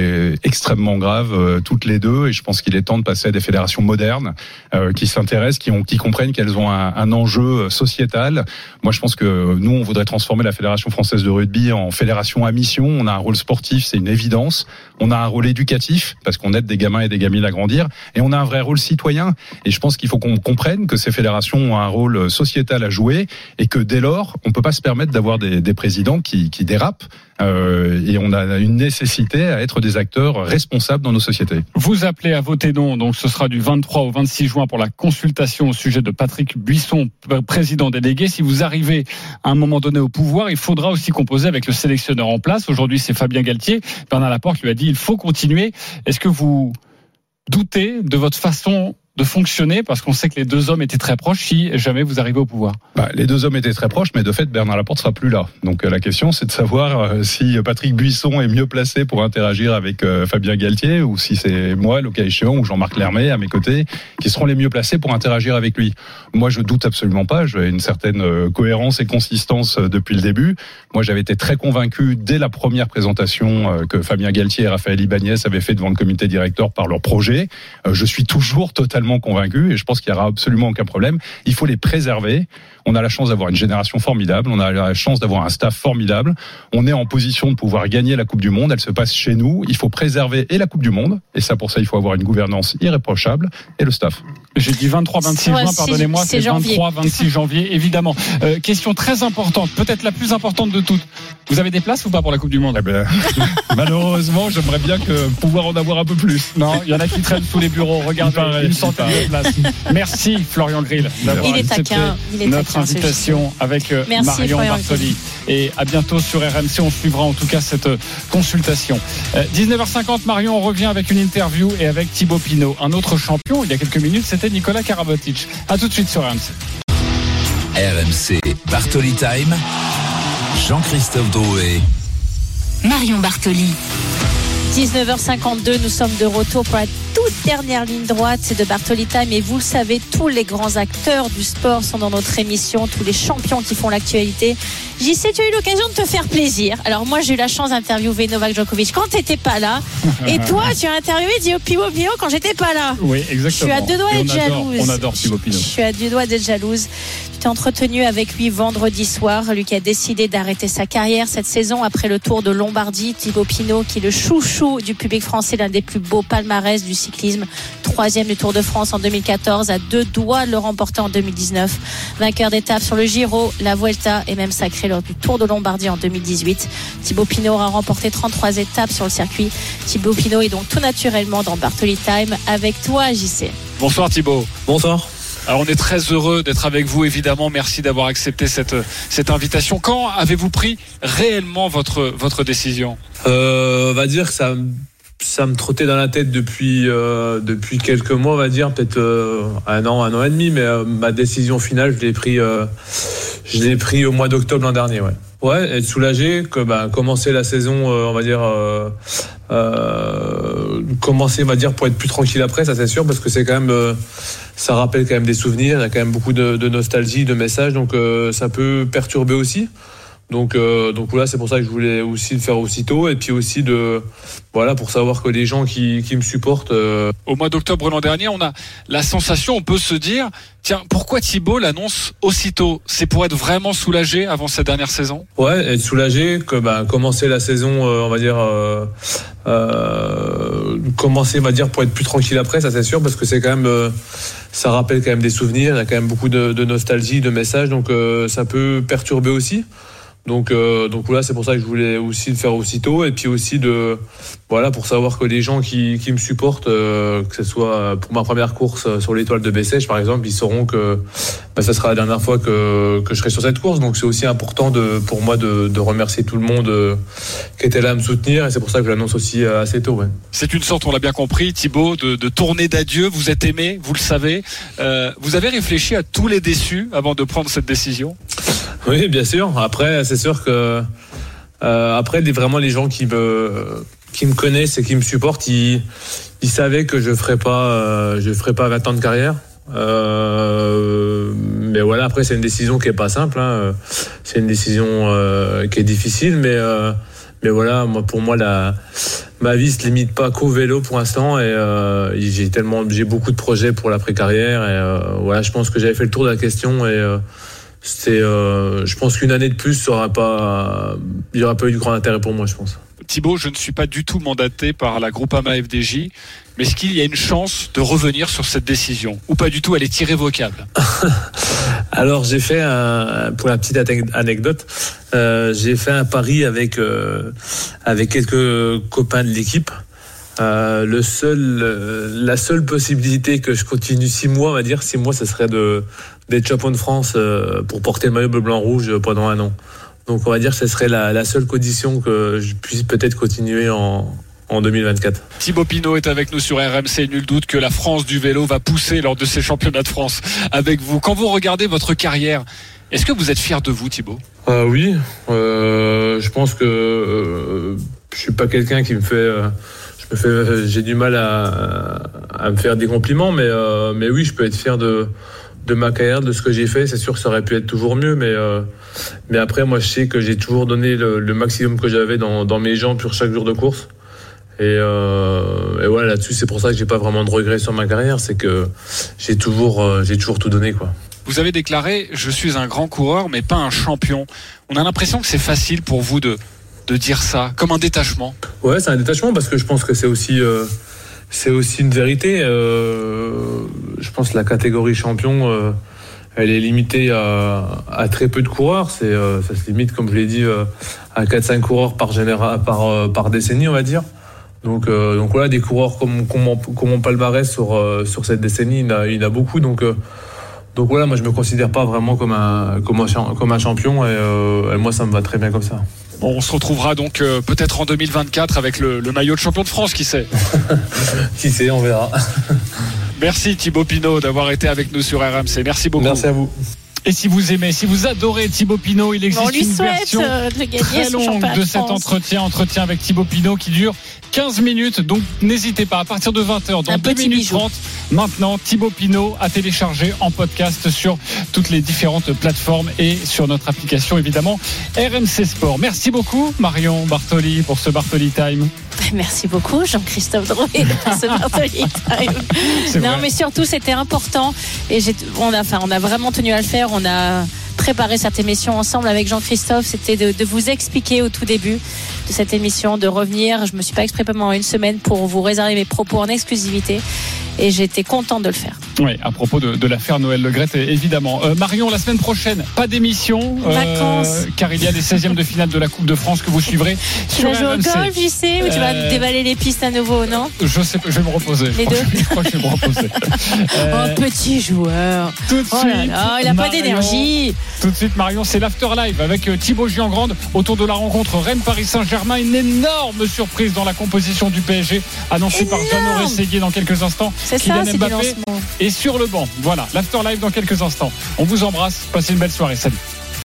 extrêmement graves, euh, toutes les deux, et je pense qu'il est temps de passer à des fédérations modernes euh, qui s'intéressent, qui, comprennent qu'elles ont un, un enjeu sociétal. Moi, je pense que nous, on voudrait transformer la Fédération française de rugby en fédération à mission. On a un rôle sportif, c'est une évidence. On a un rôle éducatif, parce qu'on aide des gamins et des gamines à grandir, et on a un vrai rôle citoyen. Et je pense qu'il faut qu'on comprenne que ces fédérations ont un rôle sociétal à jouer, et que dès lors, on peut pas se permettre d'avoir des, présidents qui, dérapent. Euh, et on a une nécessité à être des acteurs responsables dans nos sociétés. Vous appelez à voter non, donc ce sera du 23 au 26 juin pour la consultation au sujet de Patrick Buisson, président délégué. Si vous arrivez à un moment donné au pouvoir, il faudra aussi composer avec le sélectionneur en place. Aujourd'hui, c'est Fabien Galtier. Bernard Laporte lui a dit il faut continuer. Est-ce que vous doutez de votre façon de fonctionner parce qu'on sait que les deux hommes étaient très proches si jamais vous arrivez au pouvoir. Bah, les deux hommes étaient très proches, mais de fait, Bernard Laporte sera plus là. Donc euh, la question, c'est de savoir euh, si Patrick Buisson est mieux placé pour interagir avec euh, Fabien Galtier ou si c'est moi, le cas échéant, ou Jean-Marc Lermet à mes côtés, qui seront les mieux placés pour interagir avec lui. Moi, je doute absolument pas. J'ai une certaine euh, cohérence et consistance euh, depuis le début. Moi, j'avais été très convaincu dès la première présentation euh, que Fabien Galtier et Raphaël Ibanez avaient fait devant le comité directeur par leur projet. Euh, Je suis toujours totalement convaincu et je pense qu'il y aura absolument aucun problème. Il faut les préserver. On a la chance d'avoir une génération formidable. On a la chance d'avoir un staff formidable. On est en position de pouvoir gagner la Coupe du Monde. Elle se passe chez nous. Il faut préserver et la Coupe du Monde. Et ça, pour ça, il faut avoir une gouvernance irréprochable et le staff. J'ai dit 23-26 Ouais, juin, pardonnez-moi, c'est c'est janvier. 23-26 janvier, évidemment. Euh, question très importante, peut-être la plus importante de toutes. Vous avez des places ou pas pour la Coupe du Monde? Eh ben, malheureusement, j'aimerais bien que pouvoir en avoir un peu plus. Non, il y en a qui traînent sous les bureaux. Regardez, une centaine de places. Merci Florian Grill Il est taquin, il est notre invitation avec euh, Merci, Marion Florian Bartoli. Et à bientôt sur RMC. On suivra en tout cas cette euh, consultation. Euh, 19h50, Marion, on revient avec une interview et avec Thibaut Pinot. Un autre champion, il y a quelques minutes, c'était Nicolas Karabatic. À tout de suite sur RMC. RMC Bartoli Time. Jean-Christophe Drouet. Marion Bartoli. 19h52, nous sommes de retour pour la toute dernière ligne droite, de Bartoli Time. Et vous le savez, tous les grands acteurs du sport sont dans notre émission, tous les champions qui font l'actualité. J'y sais, tu as eu l'occasion de te faire plaisir. Alors moi, j'ai eu la chance d'interviewer Novak Djokovic quand t'étais pas là. Et toi, tu as interviewé Dio Pino Pino quand j'étais pas là. Oui, Je suis exactement. à deux doigts d'être jalouse. On adore Thibaut Pinot. Je suis à deux doigts d'être jalouse. Tu t'es entretenu avec lui vendredi soir, lui qui a décidé d'arrêter sa carrière cette saison après le Tour de Lombardie. Thibaut Pinot, qui est le chouchou du public français, l'un des plus beaux palmarès du cyclisme, troisième du Tour de France en 2014, à deux doigts de le remporter en 2019. Vainqueur d'étape sur le Giro, la Vuelta et même sacré lors du Tour de Lombardie en 2018. Thibaut Pinot aura remporté 33 étapes sur le circuit. Thibaut Pinot est donc tout naturellement dans Bartoli Time avec toi, JC. Bonsoir Thibaut. Bonsoir. Alors on est très heureux d'être avec vous évidemment. Merci d'avoir accepté cette, cette invitation. Quand avez-vous pris réellement votre, votre décision? Euh, on va dire que ça, ça me trottait dans la tête depuis, euh, depuis quelques mois, on va dire, peut-être euh, un an, un an et demi, mais euh, ma décision finale, je l'ai pris, euh, je l'ai pris au mois d'octobre l'an dernier, ouais. Ouais, être soulagé, que bah, commencer la saison, euh, on va dire, euh, commencer, on va dire, pour être plus tranquille après, ça c'est sûr, parce que c'est quand même, ça rappelle quand même des souvenirs, il y a quand même beaucoup de, de nostalgie, de messages, donc ça peut perturber aussi. Donc, euh, donc voilà, c'est pour ça que je voulais aussi le faire aussitôt, et puis aussi de, voilà, pour savoir que les gens qui, qui me supportent. euh, Au mois d'octobre l'an dernier, on a la sensation, on peut se dire, tiens, pourquoi Thibaut l'annonce aussitôt? C'est pour être vraiment soulagé avant sa dernière saison? Ouais, être soulagé, que bah, commencer la saison, euh, on va dire, euh, euh, commencer, on va dire, pour être plus tranquille après, ça c'est sûr, parce que c'est quand même, euh, ça rappelle quand même des souvenirs, il y a quand même beaucoup de, de nostalgie, de messages, donc euh, ça peut perturber aussi. Donc, euh, donc voilà, c'est pour ça que je voulais aussi le faire aussitôt, et puis aussi de, voilà, pour savoir que les gens qui, qui me supportent, euh, que ce soit pour ma première course sur l'étoile de Bessèges, par exemple, ils sauront que bah, ça sera la dernière fois que, que je serai sur cette course. Donc c'est aussi important pour moi de, remercier tout le monde euh, qui était là à me soutenir, et c'est pour ça que je l'annonce aussi assez tôt. C'est une sorte, on l'a bien compris, Thibaut, de, de tournée d'adieu. Vous êtes aimé, vous le savez. Vous avez réfléchi à tous les déçus avant de prendre cette décision? Oui, bien sûr. Après, c'est sûr que euh, après, vraiment les gens qui me qui me connaissent et qui me supportent, ils, ils savaient que je ferais pas euh, je ferais pas 20 ans de carrière. Euh, mais voilà, après c'est une décision qui est pas simple. hein. C'est une décision euh, qui est difficile, mais euh, mais voilà, moi pour moi la ma vie se limite pas qu'au vélo pour l'instant et euh, j'ai tellement j'ai beaucoup de projets pour l'après carrière et voilà, je pense que j'avais fait le tour de la question et c'est, euh, je pense qu'une année de plus, ça aura pas, il n'y aura pas eu de grand intérêt pour moi, je pense. Thibaut, je ne suis pas du tout mandaté par la Groupama FDJ, mais est-ce qu'il y a une chance de revenir sur cette décision? Ou pas du tout, elle est irrévocable? Alors j'ai fait un, pour la petite ane- anecdote, euh, j'ai fait un pari avec euh, avec quelques copains de l'équipe. Euh, le seul, la seule possibilité que je continue six mois, on va dire six mois, ce serait de d'être champion de France euh, pour porter le maillot bleu blanc rouge pendant un an. Donc on va dire que ce serait la, la seule condition que je puisse peut-être continuer en en 2024. Thibaut Pinot est avec nous sur RMC. Nul doute que la France du vélo va pousser lors de ces championnats de France avec vous. Quand vous regardez votre carrière, est-ce que vous êtes fier de vous, Thibaut? Euh, oui, euh, je pense que euh, je suis pas quelqu'un qui me fait, euh, je me fais, j'ai du mal à, à me faire des compliments, mais euh, mais oui, je peux être fier de de ma carrière, de ce que j'ai fait. C'est sûr que ça aurait pu être toujours mieux, mais euh, mais après, moi, je sais que j'ai toujours donné le, le maximum que j'avais dans dans mes jambes sur chaque jour de course. Et, euh, et voilà, là-dessus, c'est pour ça que j'ai pas vraiment de regrets sur ma carrière, c'est que j'ai toujours, euh, j'ai toujours tout donné, quoi. Vous avez déclaré Je suis un grand coureur, mais pas un champion. On a l'impression que c'est facile pour vous de, de dire ça, comme un détachement. Ouais, c'est un détachement parce que je pense que c'est aussi, euh, c'est aussi une vérité. Euh, je pense que la catégorie champion, euh, elle est limitée à, à très peu de coureurs. C'est, euh, ça se limite, comme je l'ai dit, euh, à 4-5 coureurs par, généra par, euh, par décennie, on va dire. Donc, euh, donc voilà, des coureurs comme, comme, comme mon palmarès sur, sur cette décennie, il y en a, il y en a beaucoup. Donc, donc voilà, moi je me considère pas vraiment comme un, comme un, comme un champion et, et moi ça me va très bien comme ça. On se retrouvera donc euh, peut-être en 2024 avec le, le maillot de champion de France, qui sait Qui sait, on verra. Merci Thibaut Pinot d'avoir été avec nous sur RMC. Merci beaucoup. Merci à vous. Et si vous aimez, si vous adorez Thibaut Pinot, il existe une version euh, de très longue de cet France. entretien, entretien avec Thibaut Pinot qui dure 15 minutes. Donc n'hésitez pas, à partir de 20h, dans Un 2 petit minutes bijou. 30, maintenant Thibaut Pinot à télécharger en podcast sur toutes les différentes plateformes et sur notre application évidemment RMC Sport. Merci beaucoup Marion Bartoli pour ce Bartoli Time. Merci beaucoup, Jean-Christophe Drouet, pour ce Bartoli Time. Non, vrai. mais surtout, c'était important. Et on a, enfin, on a vraiment tenu à le faire. On a préparé cette émission ensemble avec Jean-Christophe. C'était de, de vous expliquer au tout début de cette émission, de revenir. Je me suis pas exprimé pendant une semaine pour vous réserver mes propos en exclusivité. Et j'étais contente de le faire. Oui, à propos de, de l'affaire Noël Le Gret, évidemment. Euh, Marion, la semaine prochaine, pas d'émission, euh, Vacances. car il y a les 16e de finale de la Coupe de France que vous suivrez Tu sur vas jouer au golf, j'y sais, ou tu vas Euh, déballer les pistes à nouveau, non Je sais je vais me reposer. Les Je deux je crois que je vais me reposer. Euh, Oh, petit joueur. Tout de Oh là suite, là, il a pas d'énergie. Tout de suite, Marion, c'est l'After Live avec euh, Thibaut Giangrande autour de la rencontre Rennes-Paris Saint-Germain. Une énorme surprise dans la composition du PSG, annoncée par Jean-Maurice Séguier dans quelques instants. C'est ça, c'est Mbappé est sur le banc. Voilà, l'After Live dans quelques instants. On vous embrasse, passez une belle soirée. Salut.